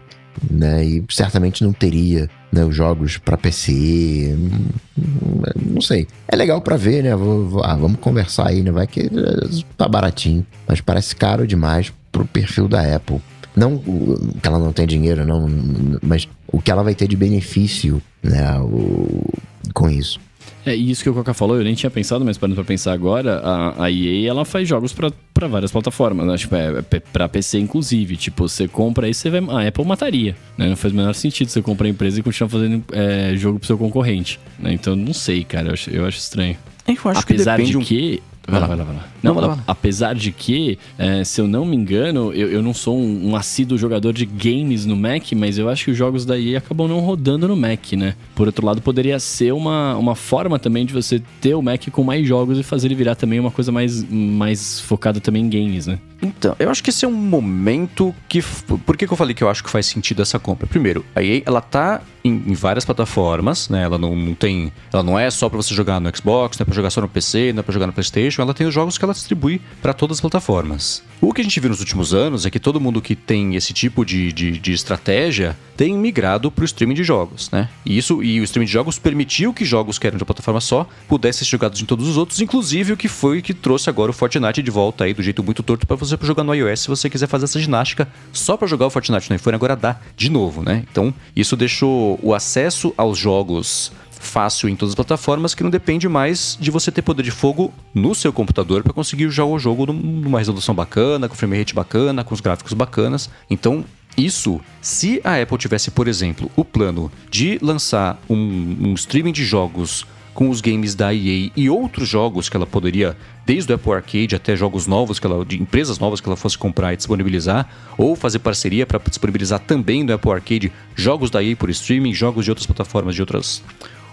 né? E certamente não teria né, os jogos pra PC. Não, sei. É legal pra ver, né? Vou- vou- ah, vamos conversar aí, né? Vai que eh, tá baratinho. Mas parece caro demais pro perfil da Apple. Não que ela não tem dinheiro, não, mas o que ela vai ter de benefício, né? O, com isso. É, e isso que o Coca falou, eu nem tinha pensado, mas parando pra pensar agora, a, a EA, ela faz jogos pra, pra várias plataformas, né? Tipo, é, é pra PC, inclusive. Tipo, você compra aí, você vai... A Apple mataria, né? Não faz o menor sentido você comprar a empresa e continuar fazendo é, jogo pro seu concorrente, né? Então, não sei, cara, eu acho, eu acho estranho. Eu acho Apesar que depende de que... Vai lá, vai lá, vai lá. Não, apesar de que, é, se eu não me engano, eu, eu não sou um, um assíduo jogador de games no Mac, mas eu acho que os jogos da EA acabam não rodando no Mac, né? Por outro lado, poderia ser uma, uma forma também de você ter o Mac com mais jogos e fazer ele virar também uma coisa mais, mais focada também em games, né? Então, eu acho que esse é um momento que. Por que, que eu falei que eu acho que faz sentido essa compra? Primeiro, a EA, ela tá em, em várias plataformas, né? Ela não, não tem. Ela não é só pra você jogar no Xbox, não é pra jogar só no PC, não é pra jogar no PlayStation. Ela tem os jogos que ela distribui pra todas as plataformas. O que a gente viu nos últimos anos é que todo mundo que tem esse tipo de, de, de estratégia tem migrado pro streaming de jogos, né? E isso e o streaming de jogos permitiu que jogos que eram de uma plataforma só pudessem ser jogados em todos os outros, inclusive o que foi que trouxe agora o Fortnite de volta aí do jeito muito torto pra você jogar no iOS se você quiser fazer essa ginástica só pra jogar o Fortnite no iPhone agora dá de novo, né? Então, isso deixou o acesso aos jogos fácil em todas as plataformas que não depende mais de você ter poder de fogo no seu computador para conseguir jogar o jogo num- numa resolução bacana, com frame rate bacana, com os gráficos bacanas. Então, isso, se a Apple tivesse, por exemplo, o plano de lançar um, um streaming de jogos com os games da EA e outros jogos que ela poderia, desde o Apple Arcade até jogos novos, que ela, de empresas novas que ela fosse comprar e disponibilizar, ou fazer parceria para disponibilizar também no Apple Arcade jogos da EA por streaming, jogos de outras plataformas, de outras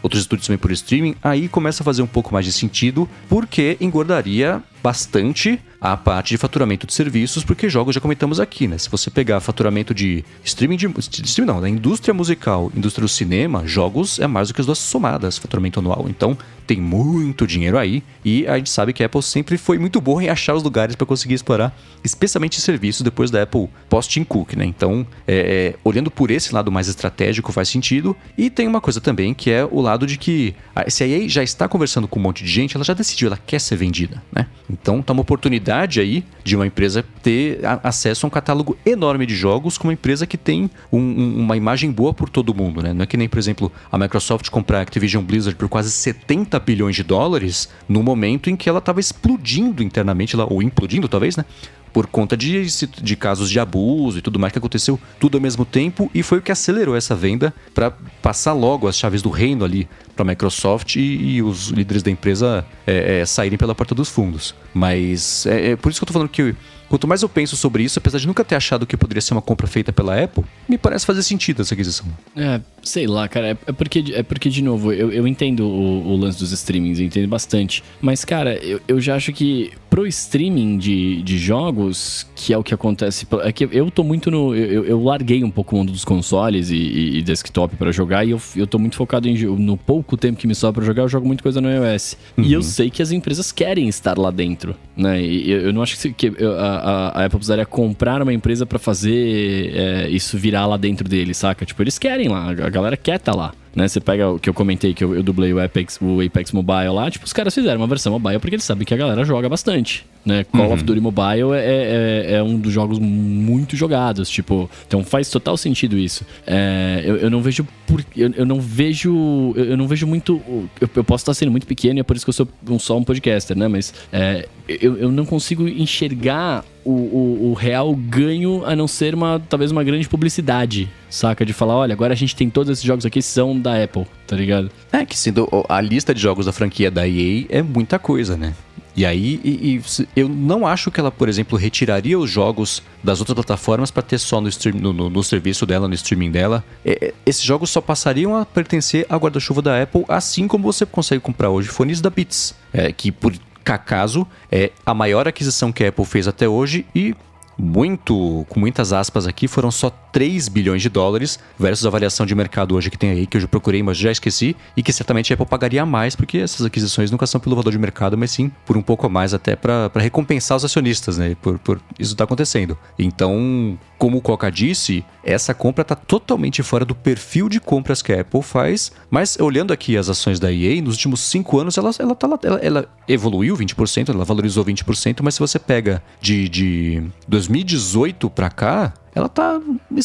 outros estúdios também por streaming, aí começa a fazer um pouco mais de sentido, porque engordaria bastante a parte de faturamento de serviços, porque jogos já comentamos aqui, né? Se você pegar faturamento de streaming de, de streaming não, da indústria musical, indústria do cinema, jogos é mais do que as duas somadas, faturamento anual. Então, tem muito dinheiro aí e a gente sabe que a Apple sempre foi muito boa em achar os lugares para conseguir explorar, especialmente serviços depois da Apple post-Tim Cook, né? Então, é, é, olhando por esse lado mais estratégico faz sentido. E tem uma coisa também que é o lado de que se a EA já está conversando com um monte de gente, ela já decidiu, ela quer ser vendida, né? Então, tá uma oportunidade aí de uma empresa ter acesso a um catálogo enorme de jogos com uma empresa que tem um- um- uma imagem boa por todo mundo, né? Não é que nem, por exemplo, a Microsoft comprar a Activision Blizzard por quase 70 bilhões de dólares no momento em que ela estava explodindo internamente, lá, ou implodindo talvez, né? Por conta de, de casos de abuso e tudo mais que aconteceu tudo ao mesmo tempo e foi o que acelerou essa venda para passar logo as chaves do reino ali para a Microsoft e, e os líderes da empresa é, é, saírem pela porta dos fundos. Mas é, é por isso que eu tô falando que quanto mais eu penso sobre isso, apesar de nunca ter achado que poderia ser uma compra feita pela Apple, me parece fazer sentido essa aquisição. É, sei lá, cara. É, é porque, é porque, de novo, eu, eu entendo o, o lance dos streamings, eu entendo bastante. Mas, cara, eu, eu já acho que pro streaming de, de jogos, que é o que acontece. É que eu tô muito no. Eu, eu larguei um pouco o mundo dos consoles e, e- desktop pra jogar, e eu, eu tô muito focado em. No pouco tempo que me sobra pra jogar, eu jogo muito coisa no iOS. E eu sei que as empresas querem estar lá dentro, né? E eu, eu não acho que, que a, a- Apple precisaria comprar uma empresa pra fazer é, isso virar lá dentro deles, saca? Tipo, eles querem lá, a galera quer tá lá. Né, você pega o que eu comentei, que eu, eu dublei o Apex, o Apex Mobile lá, tipo, os caras fizeram uma versão mobile porque eles sabem que a galera joga bastante. né? Call uhum. of Duty Mobile é, é, é, um dos jogos muito jogados, tipo, então faz total sentido isso. É, eu, eu, não vejo por, eu, eu não vejo eu, não vejo muito eu, eu, posso estar sendo muito pequeno e é por isso que eu sou um, só um podcaster, né? Mas é, eu, eu não consigo enxergar o, o, o, real ganho a não ser uma talvez uma grande publicidade, saca? De falar, olha, agora a gente tem todos esses jogos aqui são da Apple, tá ligado? É que sendo a lista de jogos da franquia da EA é muita coisa, né? E aí, e, e, eu não acho que ela, por exemplo, retiraria os jogos das outras plataformas para ter só no, stream, no, no, no, serviço dela, no streaming dela. É, é, esses jogos só passariam a pertencer ao guarda-chuva da Apple, assim como você consegue comprar hoje fones da Beats, é, que por acaso é a maior aquisição que a Apple fez até hoje e muito, com muitas aspas aqui, foram só 3 bilhões de dólares versus a avaliação de mercado hoje que tem aí, que eu já procurei, mas já esqueci, e que certamente a Apple pagaria mais, porque essas aquisições nunca são pelo valor de mercado, mas sim por um pouco a mais, até para recompensar os acionistas, né? Por, por isso tá acontecendo. Então, como o Coca disse, essa compra está totalmente fora do perfil de compras que a Apple faz, mas olhando aqui as ações da EA, nos últimos 5 anos ela, ela, tá, ela, ela evoluiu 20%, ela valorizou 20%, mas se você pega de, de 2018 para cá, ela tá.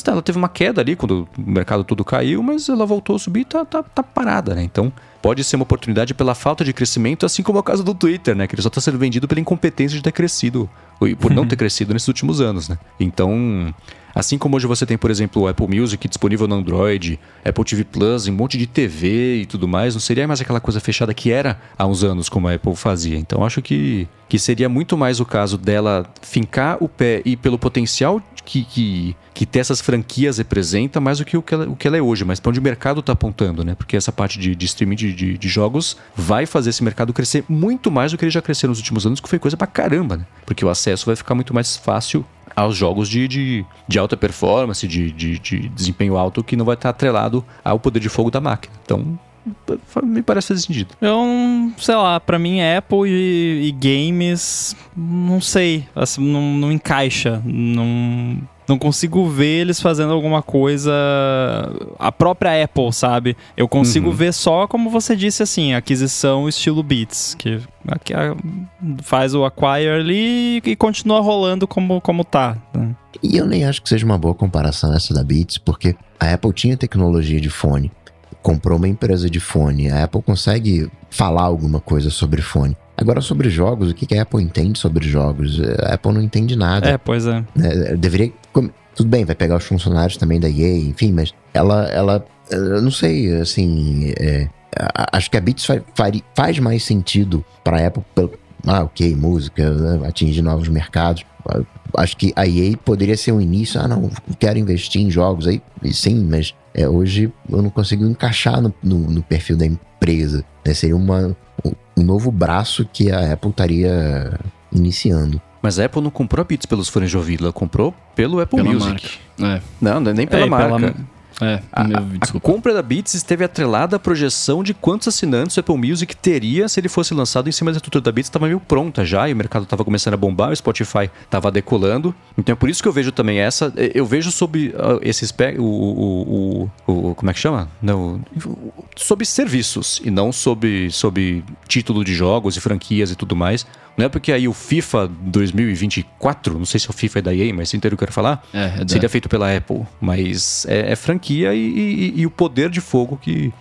Ela teve uma queda ali quando o mercado todo caiu, mas ela voltou a subir e tá, tá, tá parada, né? Então, pode ser uma oportunidade pela falta de crescimento, assim como é o caso do Twitter, né? Que ele só está sendo vendido pela incompetência de ter crescido, por não ter crescido nesses últimos anos, né? Então, Assim como hoje você tem, por exemplo, o Apple Music disponível no Android, Apple TV Plus, um monte de TV e tudo mais, não seria mais aquela coisa fechada que era há uns anos como a Apple fazia. Então acho que, que seria muito mais o caso dela fincar o pé e pelo potencial que, que, que ter essas franquias representa mais do que o que ela, o que ela é hoje, mas para onde o mercado está apontando, né? Porque essa parte de, de streaming de, de, de, jogos vai fazer esse mercado crescer muito mais do que ele já cresceu nos últimos anos, que foi coisa pra caramba, né? Porque o acesso vai ficar muito mais fácil aos jogos de, de, de alta performance, de, de, de, desempenho alto, que não vai estar atrelado ao poder de fogo da máquina. Então, me parece fazer sentido. Eu, sei lá, pra mim Apple e, e games, não sei, assim, não, não encaixa, não não consigo ver eles fazendo alguma coisa. A própria Apple, sabe? Eu consigo uhum. ver só, como você disse, assim, aquisição estilo Beats, que faz o acquire ali e continua rolando como, como tá. Né? E eu nem acho que seja uma boa comparação essa da Beats, porque a Apple tinha tecnologia de fone, comprou uma empresa de fone, a Apple consegue falar alguma coisa sobre fone. Agora, sobre jogos, o que a Apple entende sobre jogos? A Apple não entende nada. É, pois é. é deveria. Tudo bem, vai pegar os funcionários também da EA, enfim, mas ela, ela eu não sei, assim, é, acho que a Beats faz, mais sentido para a Apple, ah, ok, música, atingir novos mercados. Acho que a EA poderia ser um início, ah, não, quero investir em jogos aí, sim, mas é, hoje eu não consigo encaixar no, no, no perfil da empresa. Né? Seria uma, um novo braço que a Apple estaria iniciando. Mas a Apple não comprou a Beats pelos fones de ouvido, ela comprou pelo Apple pela Music. É. Não, é nem pela é, marca. Pela... É, a, meu, a, compra da Beats esteve atrelada à projeção de quantos assinantes o Apple Music teria se ele fosse lançado em cima da estrutura da Beats, estava meio pronta já, e o mercado estava começando a bombar, o Spotify estava decolando. Então é por isso que eu vejo também essa. Eu vejo sobre uh, esse o, o, o, o, Como é que chama? Não, sobre serviços, e não sobre, sobre título de jogos e franquias e tudo mais. Não é porque aí o FIFA 2024, não sei se o FIFA é da EA, mas inteiro eu quero falar, é, é seria feito pela Apple. Mas é, é franquia e, e, e, o poder de fogo que,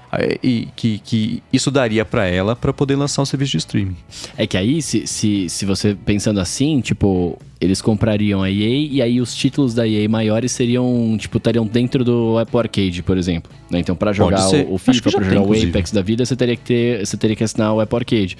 e, que, que isso daria para ela para poder lançar um serviço de streaming. É que aí, se, se, se você pensando assim, tipo, eles comprariam a EA e aí os títulos da EA maiores seriam, tipo, estariam dentro do Apple Arcade, por exemplo. Né? Então, para jogar o, o, FIFA, para jogar tem, o Apex da vida, você teria que ter, você teria que assinar o Apple Arcade.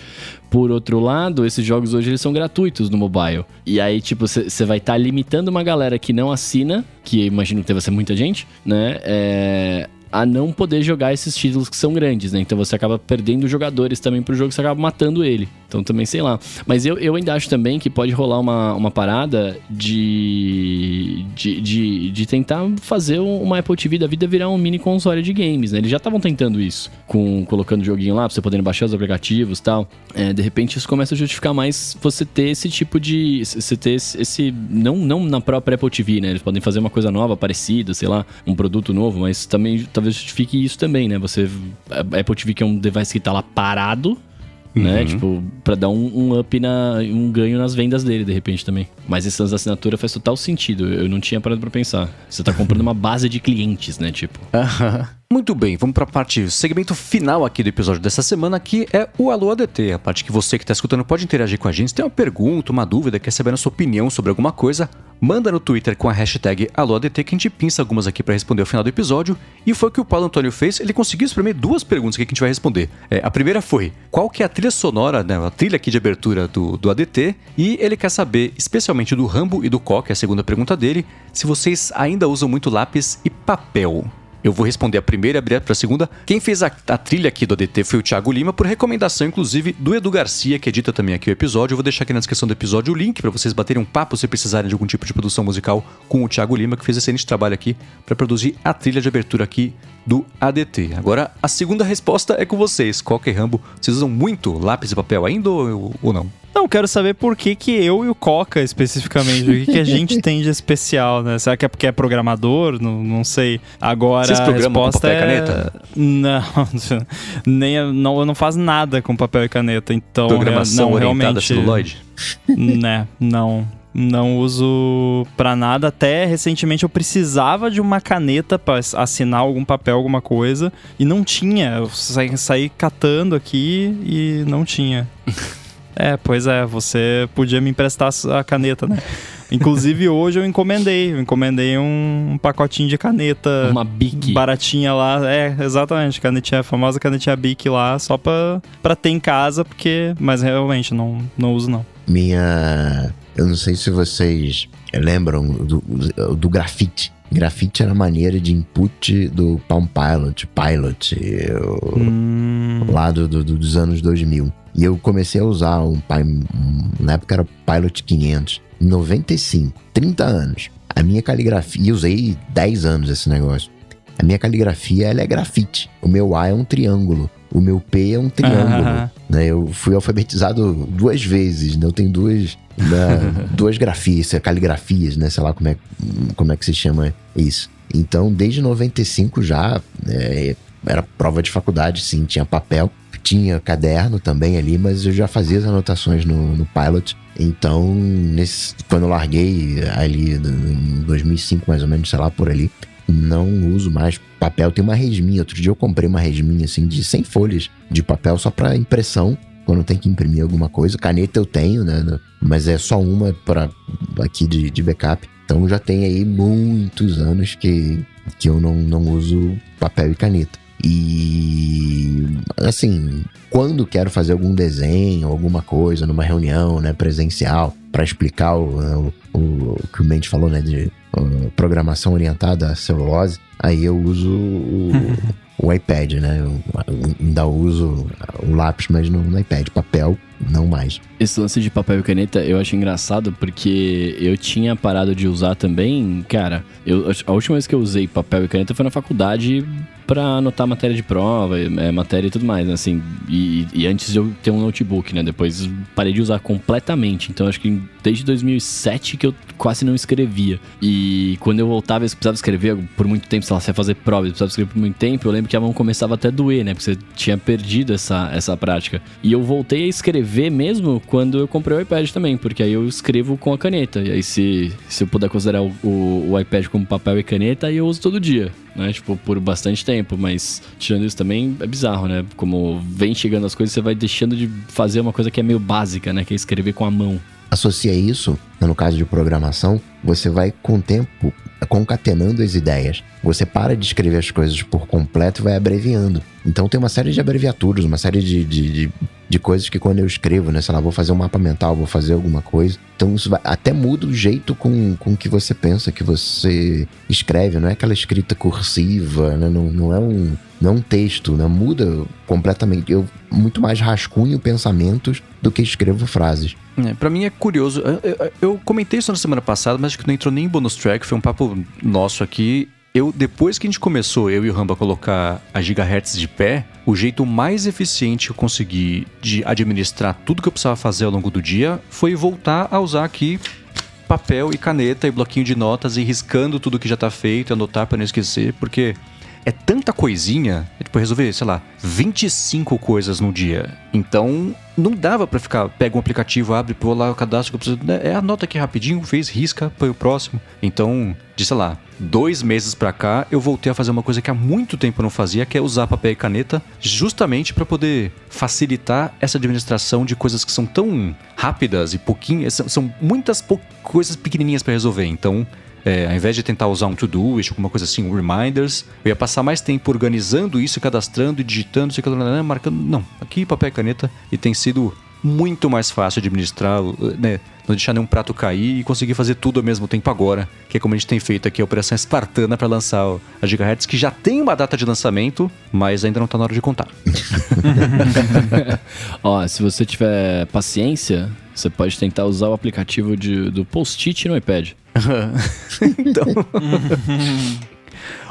Por outro lado, esses jogos hoje eles são gratuitos no mobile. E aí, tipo, você vai estar tá limitando uma galera que não assina, que imagino que deve ser muita gente, né? É, a não poder jogar esses títulos que são grandes, né? Então você acaba perdendo jogadores também pro jogo, você acaba matando ele. Então também sei lá. Mas eu, eu ainda acho também que pode rolar uma, uma parada de, de, de, de tentar fazer uma Apple TV da vida virar um mini console de games, né? Eles já estavam tentando isso, com colocando joguinho lá pra você poder baixar os aplicativos e tal. É, de repente isso começa a justificar mais você ter esse tipo de. Você ter esse. não, não na própria Apple TV, né? Eles podem fazer uma coisa nova, parecida, sei lá, um produto novo, mas também justifique isso também, né? Você. A Apple TV que é um device que tá lá parado né? Uhum. Tipo, pra dar um, um up, na, um ganho nas vendas dele, de repente também. Mas esse lance da assinatura faz total sentido. Eu não tinha parado pra pensar. Você tá comprando uma base de clientes, né? Tipo. Muito bem, vamos para a parte, segmento final aqui do episódio dessa semana, que é o Alô ADT, a parte que você que está escutando pode interagir com a gente. Se tem uma pergunta, uma dúvida, quer saber a sua opinião sobre alguma coisa, manda no Twitter com a hashtag AlôADT que a gente pinça algumas aqui para responder ao final do episódio. E foi o que o Paulo Antônio fez, ele conseguiu espremer duas perguntas aqui que a gente vai responder. É, a primeira foi, qual que é a trilha sonora, né, a trilha aqui de abertura do, do ADT? E ele quer saber, especialmente do Rambo e do Coque, a segunda pergunta dele, se vocês ainda usam muito lápis e papel. Eu vou responder a primeira e abrir para a segunda. Quem fez a, a, trilha aqui do ADT foi o Thiago Lima, por recomendação, inclusive, do Edu Garcia, que edita também aqui o episódio. Eu vou deixar aqui na descrição do episódio o link para vocês baterem um papo se precisarem de algum tipo de produção musical com o Thiago Lima, que fez excelente trabalho aqui para produzir a trilha de abertura aqui do ADT. Agora, a segunda resposta é com vocês. Qualquer Rambo, vocês usam muito lápis e papel ainda ou, ou não? Não, quero saber por que, que eu e o Coca, especificamente, o que, que a gente tem de especial, né? Será que é porque é programador? Não, não sei. Agora, Vocês a resposta papel e é... caneta? Não, nem, não, eu não faço nada com papel e caneta, então... Programação não, orientada realmente, a celuloide? Né, não. Não uso pra nada. Até recentemente eu precisava de uma caneta pra assinar algum papel, alguma coisa. E não tinha. Eu saí, saí catando aqui e não tinha. É, pois é, você podia me emprestar a caneta, né? Inclusive hoje eu encomendei, eu encomendei um, um pacotinho de caneta. Uma Bic. Baratinha lá, é, exatamente, canetinha, a famosa canetinha Bic lá, só pra, pra ter em casa, porque. Mas realmente, não, não uso não. Minha. Eu não sei se vocês lembram do, do grafite. Grafite era a maneira de input do Palm Pilot, Pilot, eu, Hum, lá do, do- dos anos 2000. E eu comecei a usar um, um na época era Pilot 500, em 95, 30 anos. A minha caligrafia, e usei 10 anos esse negócio. A minha caligrafia, ela é grafite. O meu A é um triângulo. O meu P é um triângulo. Ah. né? Eu fui alfabetizado duas vezes, né? Eu tenho duas, né, duas grafias, caligrafias, né? Sei lá como é, como é que se chama isso. Então, desde 95 já, é, era prova de faculdade, sim, tinha papel. Tinha caderno também ali, mas eu já fazia as anotações no, no Pilot. Então, nesse, quando eu larguei ali em 2005, mais ou menos, sei lá, por ali, não uso mais papel. Tem uma resminha. Outro dia eu comprei uma resminha assim de 100 folhas de papel só para impressão. Quando tem que imprimir alguma coisa. Caneta eu tenho, né? né, Mas é só uma para aqui de, de backup. Então já tem aí muitos anos que, que eu não, não uso papel e caneta. E assim, quando quero fazer algum desenho, alguma coisa numa reunião, né, presencial, para explicar o, o, o que o Mendes falou, né, de uh, programação orientada à celulose, aí eu uso o, o iPad, né? Eu, eu ainda uso o lápis, mas no, no iPad, papel, não mais. Esse lance de papel e caneta eu acho engraçado porque eu tinha parado de usar também, cara. Eu, a última vez que eu usei papel e caneta foi na faculdade pra anotar matéria de prova, é, matéria e tudo mais, né? assim. E, e antes eu ter um notebook, né? Depois parei de usar completamente. Então acho que desde 2007 que eu quase não escrevia. E quando eu voltava, eu precisava escrever por muito tempo, sei lá, você ia fazer prova, eu precisava escrever por muito tempo. Eu lembro que a mão começava até a doer, né? Porque você tinha perdido essa, essa prática. E eu voltei a escrever mesmo quando eu comprei o iPad também, porque aí eu escrevo com a caneta. E aí, se, se eu puder considerar o, o, o iPad como papel e caneta, aí eu uso todo dia, né? Tipo, por bastante tempo. Mas tirando isso também é bizarro, né? Como vem chegando as coisas, você vai deixando de fazer uma coisa que é meio básica, né? Que é escrever com a mão. Associa isso, no caso de programação, você vai com o tempo concatenando as ideias. Você para de escrever as coisas por completo e vai abreviando. Então tem uma série de abreviaturas, uma série de, de, de, de coisas que quando eu escrevo, né? Sei lá, vou fazer um mapa mental, vou fazer alguma coisa. Então isso vai, até muda o jeito com, com que você pensa, que você escreve. Não é aquela escrita cursiva, né? não, não é um não texto, né? Muda completamente. Eu muito mais rascunho pensamentos do que escrevo frases. É, pra mim é curioso. Eu, eu- eu comentei isso na semana passada, mas acho que não entrou nem em bonus track. Foi um papo nosso aqui. Eu, depois que a gente começou, eu e o Ramba, a colocar a gigahertz de pé, o jeito mais eficiente que eu consegui de administrar tudo que eu precisava fazer ao longo do dia foi voltar a usar aqui papel e caneta e bloquinho de notas e riscando tudo que já tá feito, anotar pra não esquecer, porque é tanta coisinha, é tipo resolver, sei lá, 25 coisas no dia. Então, não dava para ficar, pega um aplicativo, abre, pô lá o cadastro. Né? É, anota aqui rapidinho, fez, risca, põe o próximo. Então, de sei lá, dois meses pra cá, eu voltei a fazer uma coisa que há muito tempo eu não fazia, que é usar papel e caneta, justamente para poder facilitar essa administração de coisas que são tão rápidas e pouquinhas, são, são muitas coisas pequenininhas para resolver. Então, é, ao invés de tentar usar um to-do, alguma coisa assim, um reminders, eu ia passar mais tempo organizando isso, cadastrando e digitando, marcando. Não, aqui papel e caneta e tem sido muito mais fácil administrar, né? Não deixar nenhum prato cair e conseguir fazer tudo ao mesmo tempo agora, que é como a gente tem feito aqui a Operação Espartana para lançar a Gigahertz, que já tem uma data de lançamento, mas ainda não está na hora de contar. Ó, se você tiver paciência, você pode tentar usar o aplicativo de, do Post-it no iPad. então.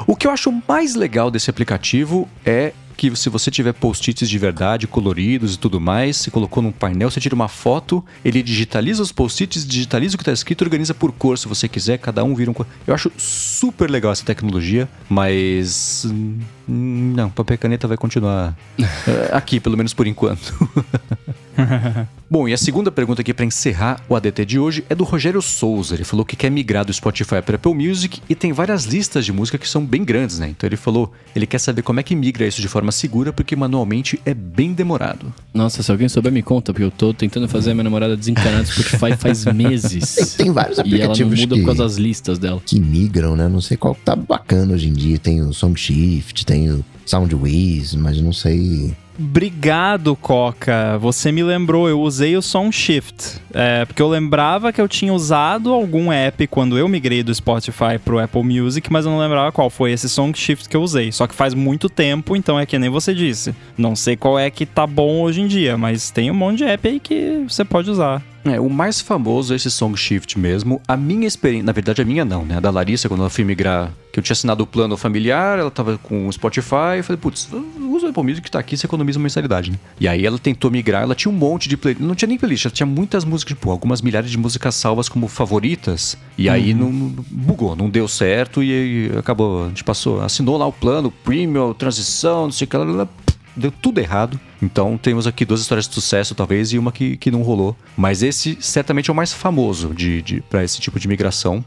o que eu acho mais legal desse aplicativo é que se você tiver post-its de verdade, coloridos e tudo mais, você colocou num painel, você tira uma foto, ele digitaliza os post-its, digitaliza o que está escrito, organiza por cor, se você quiser, cada um vira um cor. Eu acho super legal essa tecnologia, mas hum, não, papel e caneta vai continuar eh, aqui, pelo menos por enquanto. Bom, e a segunda pergunta aqui para encerrar o ADT de hoje é do Rogério Souza. Ele falou que quer migrar do Spotify para Apple Music e tem várias listas de música que são bem grandes, né? Então ele falou, ele quer saber como é que migra isso de forma segura, porque manualmente é bem demorado. Nossa, se alguém souber me conta, porque eu tô tentando fazer a minha namorada desencanar do Spotify faz meses. Tem, tem vários aplicativos e ela não muda que, por causa das listas dela. Que migram, né? Não sei qual tá bacana hoje em dia. Tem o Song Shift, tem o Soundwiz, mas não sei Obrigado, Coca. Você me lembrou, eu usei o Song Shift. É, porque eu lembrava que eu tinha usado algum app quando eu migrei do Spotify pro Apple Music, mas eu não lembrava qual foi esse Song Shift que eu usei. Só que faz muito tempo, então é que nem você disse. Não sei qual é que tá bom hoje em dia, mas tem um monte de app aí que você pode usar. É, o mais famoso é esse Song Shift mesmo. A minha experiência, na verdade a minha não, né? A da Larissa, quando ela foi migrar, que eu tinha assinado o plano familiar, ela tava com o Spotify, eu falei, putz, usa o Apple Music que tá aqui, você economiza uma mensalidade, né? E aí ela tentou migrar, ela tinha um monte de playlist, não tinha nem playlist, ela tinha muitas músicas, tipo, algumas milhares de músicas salvas como favoritas, e aí uhum. não, não, bugou, não deu certo e acabou, a gente passou, assinou lá o plano, premium, transição, não sei o que, ela, deu tudo errado. Então temos aqui duas histórias de sucesso, talvez, e uma que, que não rolou. Mas esse certamente é o mais famoso de, de para esse tipo de migração.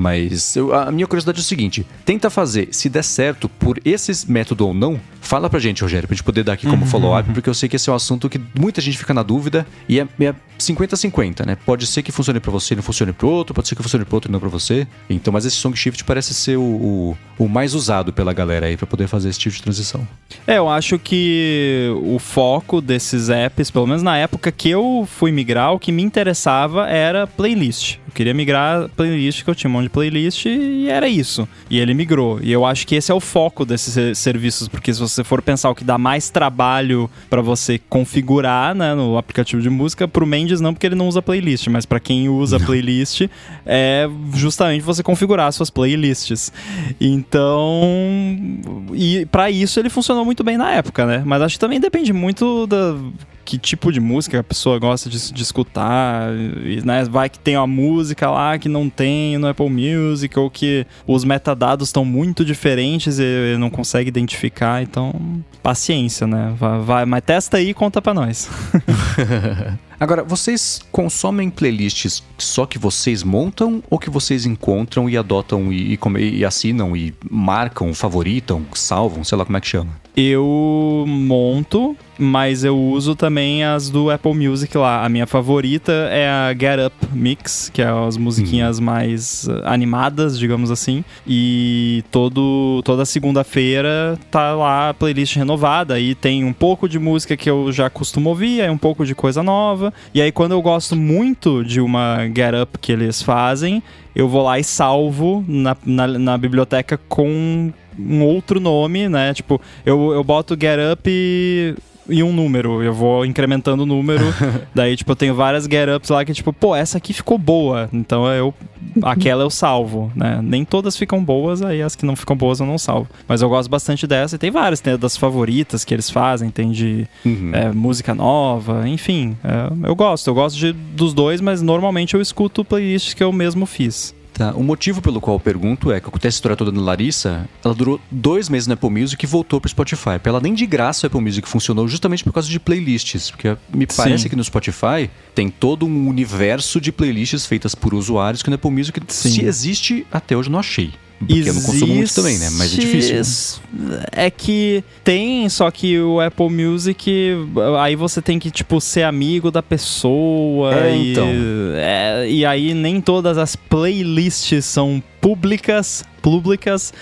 Mas eu, a minha curiosidade é o seguinte: tenta fazer, se der certo por esse método ou não, fala pra gente, Rogério, pra gente poder dar aqui como uhum. follow-up, porque eu sei que esse é um assunto que muita gente fica na dúvida e é 50-50, é né? Pode ser que funcione para você e não funcione pro outro, pode ser que funcione pro outro e não pra você. Então, mas esse Song Shift parece ser o, o, o mais usado pela galera aí para poder fazer esse tipo de transição. É, eu acho que o foco desses apps, pelo menos na época que eu fui migrar, o que me interessava era playlist. Eu queria migrar playlist, que eu tinha um monte de playlist e era isso. E ele migrou. E eu acho que esse é o foco desses serviços, porque se você for pensar o que dá mais trabalho para você configurar né, no aplicativo de música, pro Mendes não, porque ele não usa playlist, mas para quem usa playlist, é justamente você configurar suas playlists. Então, e para isso ele funcionou muito bem na época, né? Mas acho que também depende muito da que tipo de música a pessoa gosta de, de escutar, e, né? Vai que tem uma música lá que não tem no Apple Music, ou que os metadados estão muito diferentes e não consegue identificar, então paciência, né? Vai, vai mas testa aí e conta pra nós. Agora, vocês consomem playlists só que vocês montam ou que vocês encontram e adotam e, e, e assinam e marcam, favoritam, salvam, sei lá como é que chama? Eu monto, mas eu uso também as do Apple Music lá. A minha favorita é a Get Up Mix, que é as musiquinhas hum. mais uh, animadas, digamos assim. E todo, toda segunda-feira tá lá a playlist renovada. E tem um pouco de música que eu já costumo ouvir, aí um pouco de coisa nova. E aí, quando eu gosto muito de uma Get Up que eles fazem, eu vou lá e salvo na, na, na biblioteca com um outro nome, né? Tipo, eu, eu boto Get Up e e um número. Eu vou incrementando o número. daí, tipo, eu tenho várias get ups lá que, tipo, pô, essa aqui ficou boa. Então eu. Aquela eu salvo, né? Nem todas ficam boas, aí as que não ficam boas eu não salvo. Mas eu gosto bastante dessa. E tem várias, tem das favoritas que eles fazem, tem de uhum. é, música nova, enfim. É, eu gosto. Eu gosto de, dos dois, mas normalmente eu escuto playlists que eu mesmo fiz. Tá, o motivo pelo qual eu pergunto é que acontece a história toda da Larissa, ela durou dois meses no Apple Music e voltou pro Spotify. Pra ela nem de graça o Apple Music funcionou justamente por causa de playlists. Porque me parece Sim. que no Spotify tem todo um universo de playlists feitas por usuários que no Apple Music, Sim. se existe, até hoje não achei. Porque eu não consumo muito também, né? Mas é difícil. Existe- É que tem, só que o Apple Music, aí você tem que, tipo, ser amigo da pessoa. É, e, então. é, e aí nem todas as playlists são públicas. Públicas.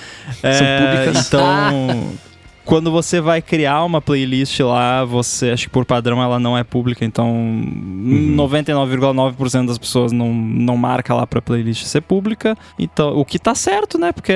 São É, públicas. Então. Quando você vai criar uma playlist lá, você acho que por padrão ela não é pública, então 99,9% das pessoas não, não marca lá pra playlist ser pública. Então, o que tá certo, né? Porque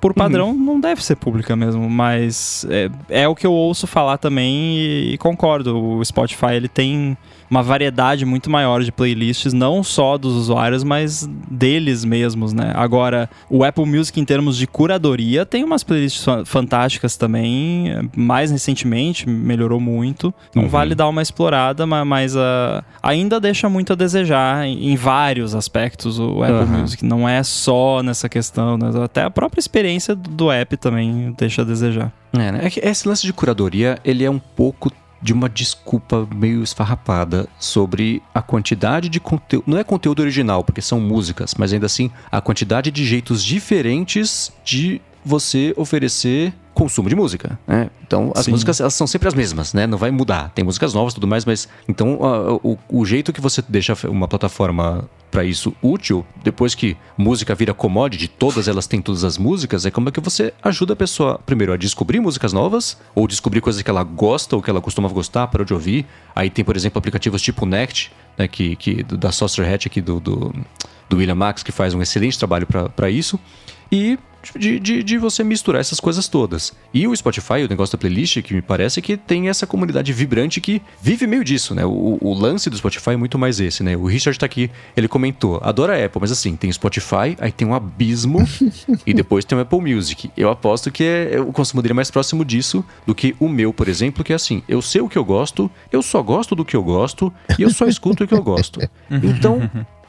por padrão não deve ser pública mesmo, mas é, é o que eu ouço falar também e, e concordo. O Spotify ele tem uma variedade muito maior de playlists, não só dos usuários, mas deles mesmos, né? Agora, o Apple Music em termos de curadoria tem umas playlists fa- fantásticas também, mais recentemente melhorou muito. Então Uhum. vale dar uma explorada, ma- mas ah, ainda deixa muito a desejar em, em vários aspectos o Apple Aham. Music. Não é só nessa questão, né? até a própria experiência do, app também deixa a desejar. É, né? É que esse lance de curadoria, ele é um pouco de uma desculpa meio esfarrapada sobre a quantidade de conteúdo. Não é conteúdo original, porque são músicas, mas ainda assim, a quantidade de jeitos diferentes de você oferecer consumo de música, né? Então, as Sim. músicas, elas são sempre as mesmas, né? Não vai mudar. Tem músicas novas e tudo mais, mas... Então, a- o, o jeito que você deixa uma plataforma para isso útil, depois que música vira commodity, todas elas têm todas as músicas, é como é que você ajuda a pessoa, primeiro, a descobrir músicas novas, ou descobrir coisas que ela gosta, ou que ela costumava gostar, parou de ouvir. Aí tem, por exemplo, aplicativos tipo Nect, né, que, que, da Saucer Hatch aqui do, do, do William Max, que faz um excelente trabalho para isso. E de, de, de você misturar essas coisas todas. E o Spotify, o negócio da playlist, que me parece que tem essa comunidade vibrante que vive meio disso, né? O, o lance do Spotify é muito mais esse, né? O Richard tá aqui, ele comentou, adora a Apple, mas assim, tem Spotify, aí tem um abismo e depois tem o Apple Music. Eu aposto que é, o consumo dele é mais próximo disso do que o meu, por exemplo, que é assim, eu sei o que eu gosto, eu só gosto do que eu gosto e eu só escuto o que eu gosto. Então,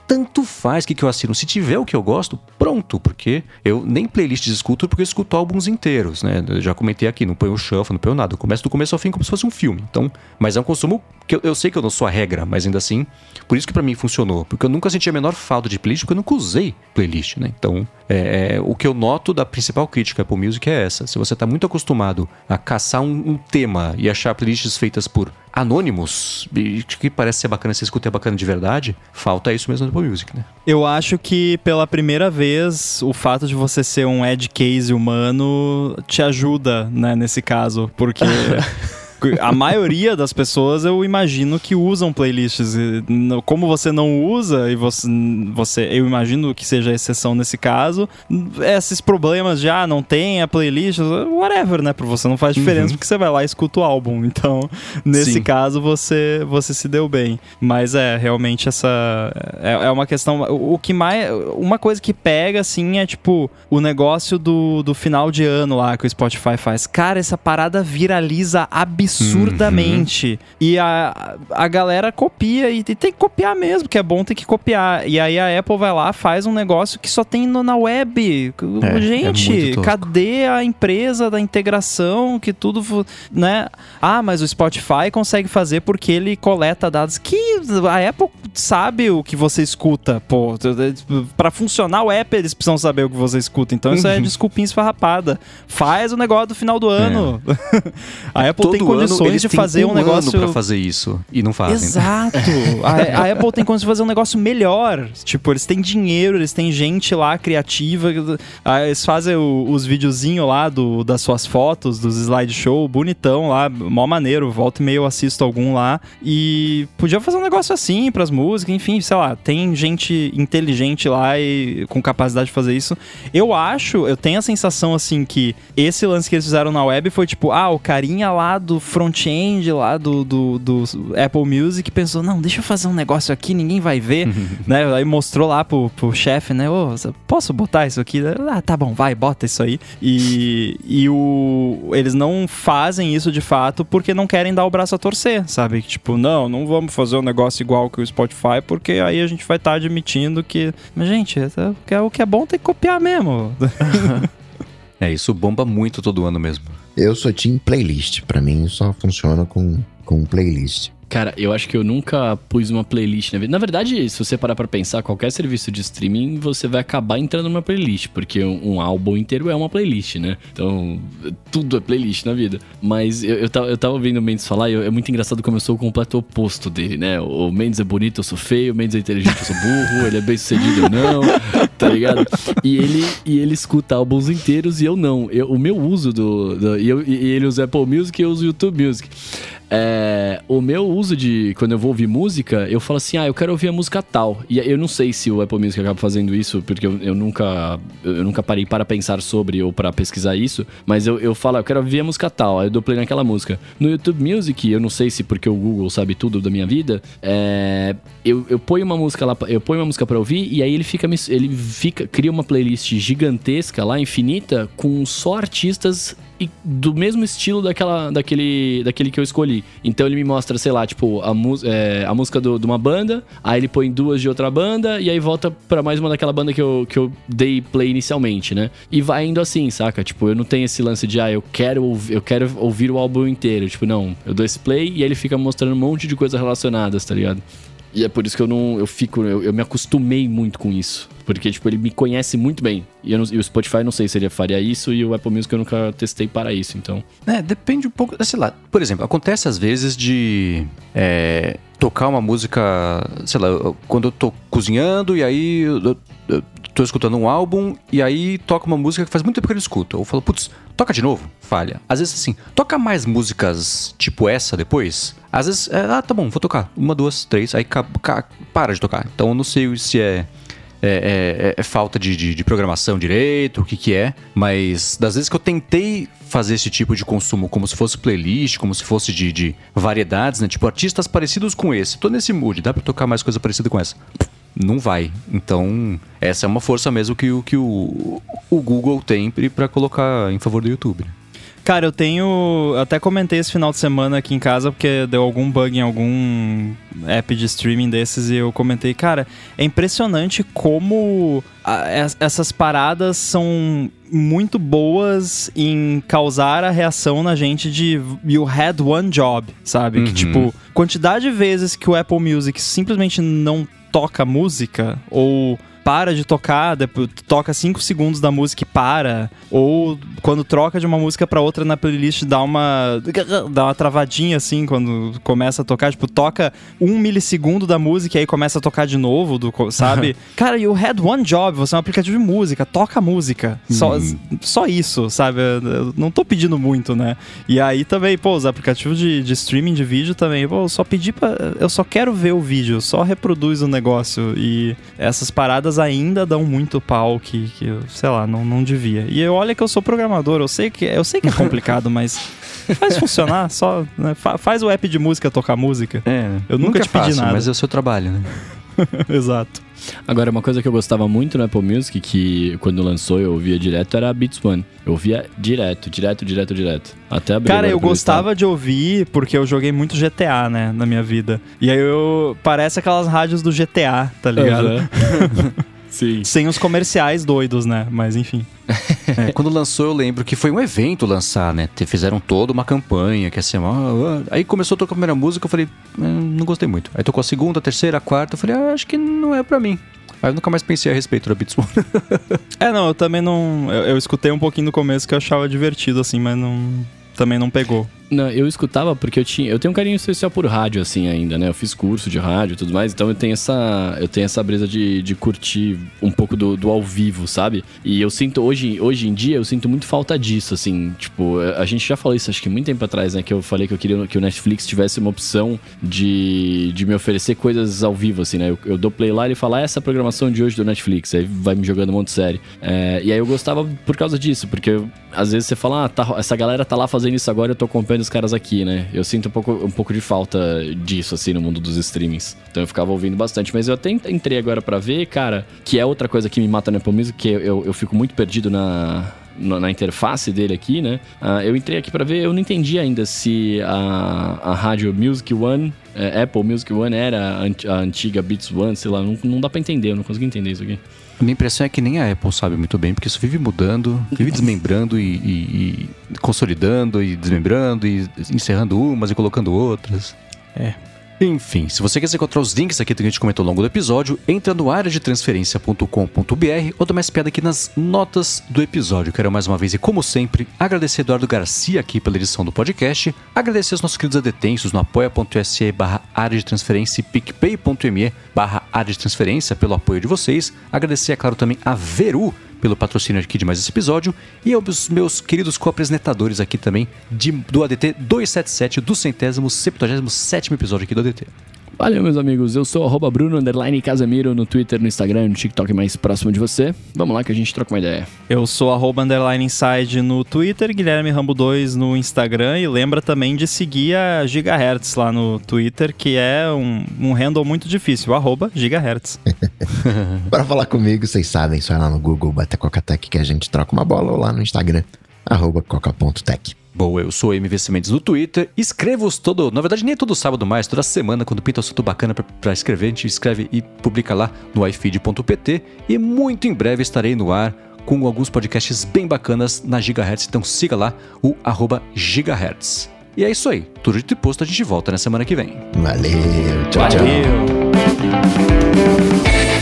tanto faz o que, que eu assino. Se tiver o que eu gosto, pronto, porque eu nem playlists escuto, porque eu escuto álbuns inteiros, né? Eu já comentei aqui, não ponho shuffle, não ponho nada. Eu começo do começo ao fim como se fosse um filme. Então, mas é um consumo que eu, eu sei que eu não sou a regra, mas ainda assim, por isso que pra mim funcionou. Porque eu nunca senti a menor falta de playlist, porque eu nunca usei playlist, né? Então, é, é, o que eu noto da principal crítica Apple Music é essa. Se você tá muito acostumado a caçar um, um tema e achar playlists feitas por anônimos, que parece ser bacana, se escuta é bacana de verdade, falta isso mesmo no Apple Music, né? Eu acho que pela primeira vez o fato de você ser um edge case humano te ajuda, né, nesse caso, porque a maioria das pessoas eu imagino que usam playlists. Como você não usa e você, você eu imagino que seja exceção nesse caso, esses problemas já não tem a playlist, whatever, né, para você não faz diferença porque você vai lá e escuta o álbum. Então, nesse Sim. caso você você se deu bem. Mas é, realmente essa é, é uma questão, o o que mais uma coisa que pega assim é tipo o negócio do, do final de ano lá que o Spotify faz. Cara, essa parada viraliza absurdamente. E a, a galera copia e, e tem que copiar mesmo, que é bom ter que copiar. E aí a Apple vai lá, faz um negócio que só tem no- na web. É, é Gente, tosco. cadê a empresa da integração que tudo, né? Ah, mas o Spotify consegue fazer porque ele coleta dados que a Apple sabe o que você escuta, pô. Pra funcionar o app, eles precisam saber o que você escuta. Então isso é Uhum. desculpinha esfarrapada. Faz o negócio do final do ano. a Apple Todo tem condições eles de fazer um, um negócio ano pra fazer isso e não fazem. Exato. a, a Apple tem condições de fazer um negócio melhor. Tipo, eles têm dinheiro, eles têm gente lá criativa. Ah, Eles fazem o- os videozinhos lá do, das suas fotos, dos slideshow, bonitão lá, mó maneiro. Volta e meia eu assisto algum lá. E podia fazer um negócio assim pras músicas, enfim, sei lá. Tem gente inteligente lá e com capacidade de fazer isso. Eu acho, eu tenho a sensação assim que esse lance que eles fizeram na web foi tipo, ah, o carinha lá do front-end lá do, do, do Apple Music pensou, não, deixa eu fazer um negócio aqui, ninguém vai ver, né? Aí mostrou lá pro, pro chefe, né? Ô, posso botar isso aqui? Ah, tá bom, vai, bota isso aí. E, e o, eles não fazem isso de fato porque não querem dar o braço a torcer, sabe? Tipo, não, não vamos fazer um negócio igual que o Spotify, porque aí a gente vai estar tá admitindo que. Mas, gente, é, o que é bom tem que copiar mesmo. é, isso bomba muito todo ano mesmo. Eu sou team playlist. Para mim só funciona com, com playlist. Cara, eu acho que eu nunca pus uma playlist na vida. Na verdade, se você parar pra pensar, qualquer serviço de streaming, você vai acabar entrando numa playlist, porque um, um álbum inteiro é uma playlist, né? Então, tudo é playlist na vida. Mas eu, eu, tava, eu tava ouvindo o Mendes falar e eu, é muito engraçado como eu sou o completo oposto dele, né? O Mendes é bonito, eu sou feio, o Mendes é inteligente, eu sou burro, ele é bem sucedido, eu não, tá ligado? E ele, e ele escuta álbuns inteiros e eu não. Eu, o meu uso do. do e, eu, e ele usa Apple Music e eu uso YouTube Music. É, o meu uso de. Quando eu vou ouvir música, eu falo assim: ah, eu quero ouvir a música tal. E eu não sei se o Apple Music acaba fazendo isso, porque eu, eu nunca eu nunca parei para pensar sobre ou para pesquisar isso. Mas eu, eu falo, ah, eu quero ouvir a música tal. Aí eu dou play naquela música. No YouTube Music, eu não sei se porque o Google sabe tudo da minha vida, é, eu, eu ponho uma música lá, eu ponho uma música para ouvir e aí ele fica, ele fica, cria uma playlist gigantesca lá, infinita, com só artistas e do mesmo estilo daquela, daquele, daquele que eu escolhi. Então ele me mostra, sei lá, tipo, a, é, a música do, de uma banda, aí ele põe duas de outra banda, e aí volta para mais uma daquela banda que eu, que eu dei play inicialmente, né? E vai indo assim, saca? Tipo, eu não tenho esse lance de, ah, eu quero, eu quero ouvir o álbum inteiro. Tipo, não, eu dou esse play e aí ele fica mostrando um monte de coisas relacionadas, tá ligado? E é por isso que eu não. Eu fico. Eu, eu me acostumei muito com isso. Porque, tipo, ele me conhece muito bem. E, não, e, o Spotify não sei se ele faria isso, e o Apple Music eu nunca testei para isso, então. É, depende um pouco. Sei lá, por exemplo, acontece às vezes de. É, tocar uma música, sei lá, quando eu tô cozinhando e aí eu, eu tô escutando um álbum e aí toca uma música que faz muito tempo que eu não escuto. Eu falo, putz, toca de novo, falha. Às vezes assim, toca mais músicas tipo essa depois. Às vezes, é, ah, tá bom, vou tocar. Uma, duas, três, aí para de tocar. Então eu não sei se é é, é, é, falta de, de, de, programação direito, o que que é. Mas das vezes que eu tentei fazer esse tipo de consumo como se fosse playlist, como se fosse de, de variedades, né? Tipo, artistas parecidos com esse. Tô nesse mood, dá pra tocar mais coisa parecida com essa? Não vai. Então, essa é uma força mesmo que, que o, o Google tem para colocar em favor do YouTube. Né? Cara, eu tenho. Eu até comentei esse final de semana aqui em casa, porque deu algum bug em algum app de streaming desses e eu comentei, cara, é impressionante como a, essas paradas são muito boas em causar a reação na gente de you had one job, sabe? Uhum. Que tipo, quantidade de vezes que o Apple Music simplesmente não toca música ou para de tocar, depois, toca 5 segundos da música e para. Ou quando troca de uma música para outra na playlist dá uma. dá uma travadinha assim quando começa a tocar. Tipo, toca um milissegundo da música e aí começa a tocar de novo, do, sabe? Cara, you had one job, você é um aplicativo de música, toca música. Só, uhum. só isso, sabe? Eu não tô pedindo muito, né? E aí também, pô, os aplicativos de, de streaming de vídeo também, pô, eu só pedi pra. Eu só quero ver o vídeo, só reproduz o negócio. E essas paradas ainda dão muito pau que, que sei lá, não, não devia. E olha que eu sou programador, eu sei que, eu sei que é complicado, mas faz funcionar, só né? faz o app de música tocar música. É, eu nunca, nunca te pedi nada. Mas é o seu trabalho, né? Exato. Agora, uma coisa que eu gostava muito no Apple Music, que quando lançou eu ouvia direto, era a Beats One. Eu ouvia direto, direto, direto, direto. Até abrir Cara, eu gostava de ouvir porque eu joguei muito GTA, né, na minha vida. E aí eu. Parece aquelas rádios do GTA, tá ligado? Uhum. Sim. Sem os comerciais doidos, né? Mas enfim. é, quando lançou, eu lembro que foi um evento lançar, né? Fizeram toda uma campanha que assim, ah, aí começou a tocar a primeira música, eu falei, hum, não gostei muito. Aí tocou a segunda, a terceira, a quarta, eu falei, ah, acho que não é para mim. Aí eu nunca mais pensei a respeito da Beats One. é, não, eu também não. Eu, eu escutei um pouquinho no começo que eu achava divertido, assim, mas não. Também não pegou. Não, eu escutava porque eu tinha. Eu tenho um carinho especial por rádio, assim, ainda, né? Eu fiz curso de rádio e tudo mais, então eu tenho essa. Eu tenho essa brisa de, de curtir um pouco do, do ao vivo, sabe? E eu sinto, hoje, hoje em dia, eu sinto muito falta disso, assim. Tipo, a gente já falou isso acho que muito tempo atrás, né? Que eu falei que eu queria que o Netflix tivesse uma opção de, de me oferecer coisas ao vivo, assim, né? Eu, eu dou play lá e falo, ah, essa é programação de hoje do Netflix. Aí vai me jogando um monte de série. É, e aí eu gostava por causa disso, porque às vezes você fala, ah, tá, essa galera tá lá fazendo isso agora, eu tô acompanhando os caras aqui, né? Eu sinto um pouco, um pouco de falta disso, assim, no mundo dos streamings. Então eu ficava ouvindo bastante. Mas eu até entrei agora para ver, cara, que é outra coisa que me mata no Apple Music, que eu, eu fico muito perdido na, na interface dele aqui, né? Uh, eu entrei aqui para ver, eu não entendi ainda se a, a rádio Music One, é, Apple Music One era a, antiga Beats One, sei lá, não, não dá para entender, eu não consegui entender isso aqui. A minha impressão é que nem a Apple sabe muito bem, porque isso vive mudando, vive desmembrando e, e, e consolidando e desmembrando e encerrando umas e colocando outras. É, enfim, se você quiser encontrar os links aqui que a gente comentou ao longo do episódio, entra no área de transferência.com.br ou dá mais piada aqui nas notas do episódio. Quero mais uma vez e como sempre agradecer Eduardo Garcia aqui pela edição do podcast, agradecer os nossos queridos adetensos no apoia.se barra área de transferência e picpay.me barra área de transferência pelo apoio de vocês, agradecer, é claro, também a Veru pelo patrocínio aqui de mais esse episódio e aos meus queridos co-apresentadores aqui também de, do ADT 277 do centésimo, septuagésimo sétimo episódio aqui do ADT. Valeu, meus amigos. Eu sou arroba Bruno Underline Casemiro no Twitter, no Instagram, no TikTok mais próximo de você. Vamos lá que a gente troca uma ideia. Eu sou arroba Underline Inside no Twitter, Guilherme Rambo 2 no Instagram. E lembra também de seguir a Gigahertz lá no Twitter, que é um, um handle muito difícil, arroba Gigahertz. Para falar comigo, vocês sabem, só ir lá no Google, bate Coca-Tech que a gente troca uma bola ou lá no Instagram, arroba coca.tech. Boa, eu sou o MV Sementes no Twitter. Escrevo-os todo, na verdade nem todo sábado mais, toda semana, quando pinta assunto bacana para escrever, a gente escreve e publica lá no ifeed.pt. E muito em breve estarei no ar com alguns podcasts bem bacanas na Gigahertz, então siga lá o arroba Gigahertz. E é isso aí, tudo de posto, a gente volta na semana que vem. Valeu, tchau, Valeu. tchau.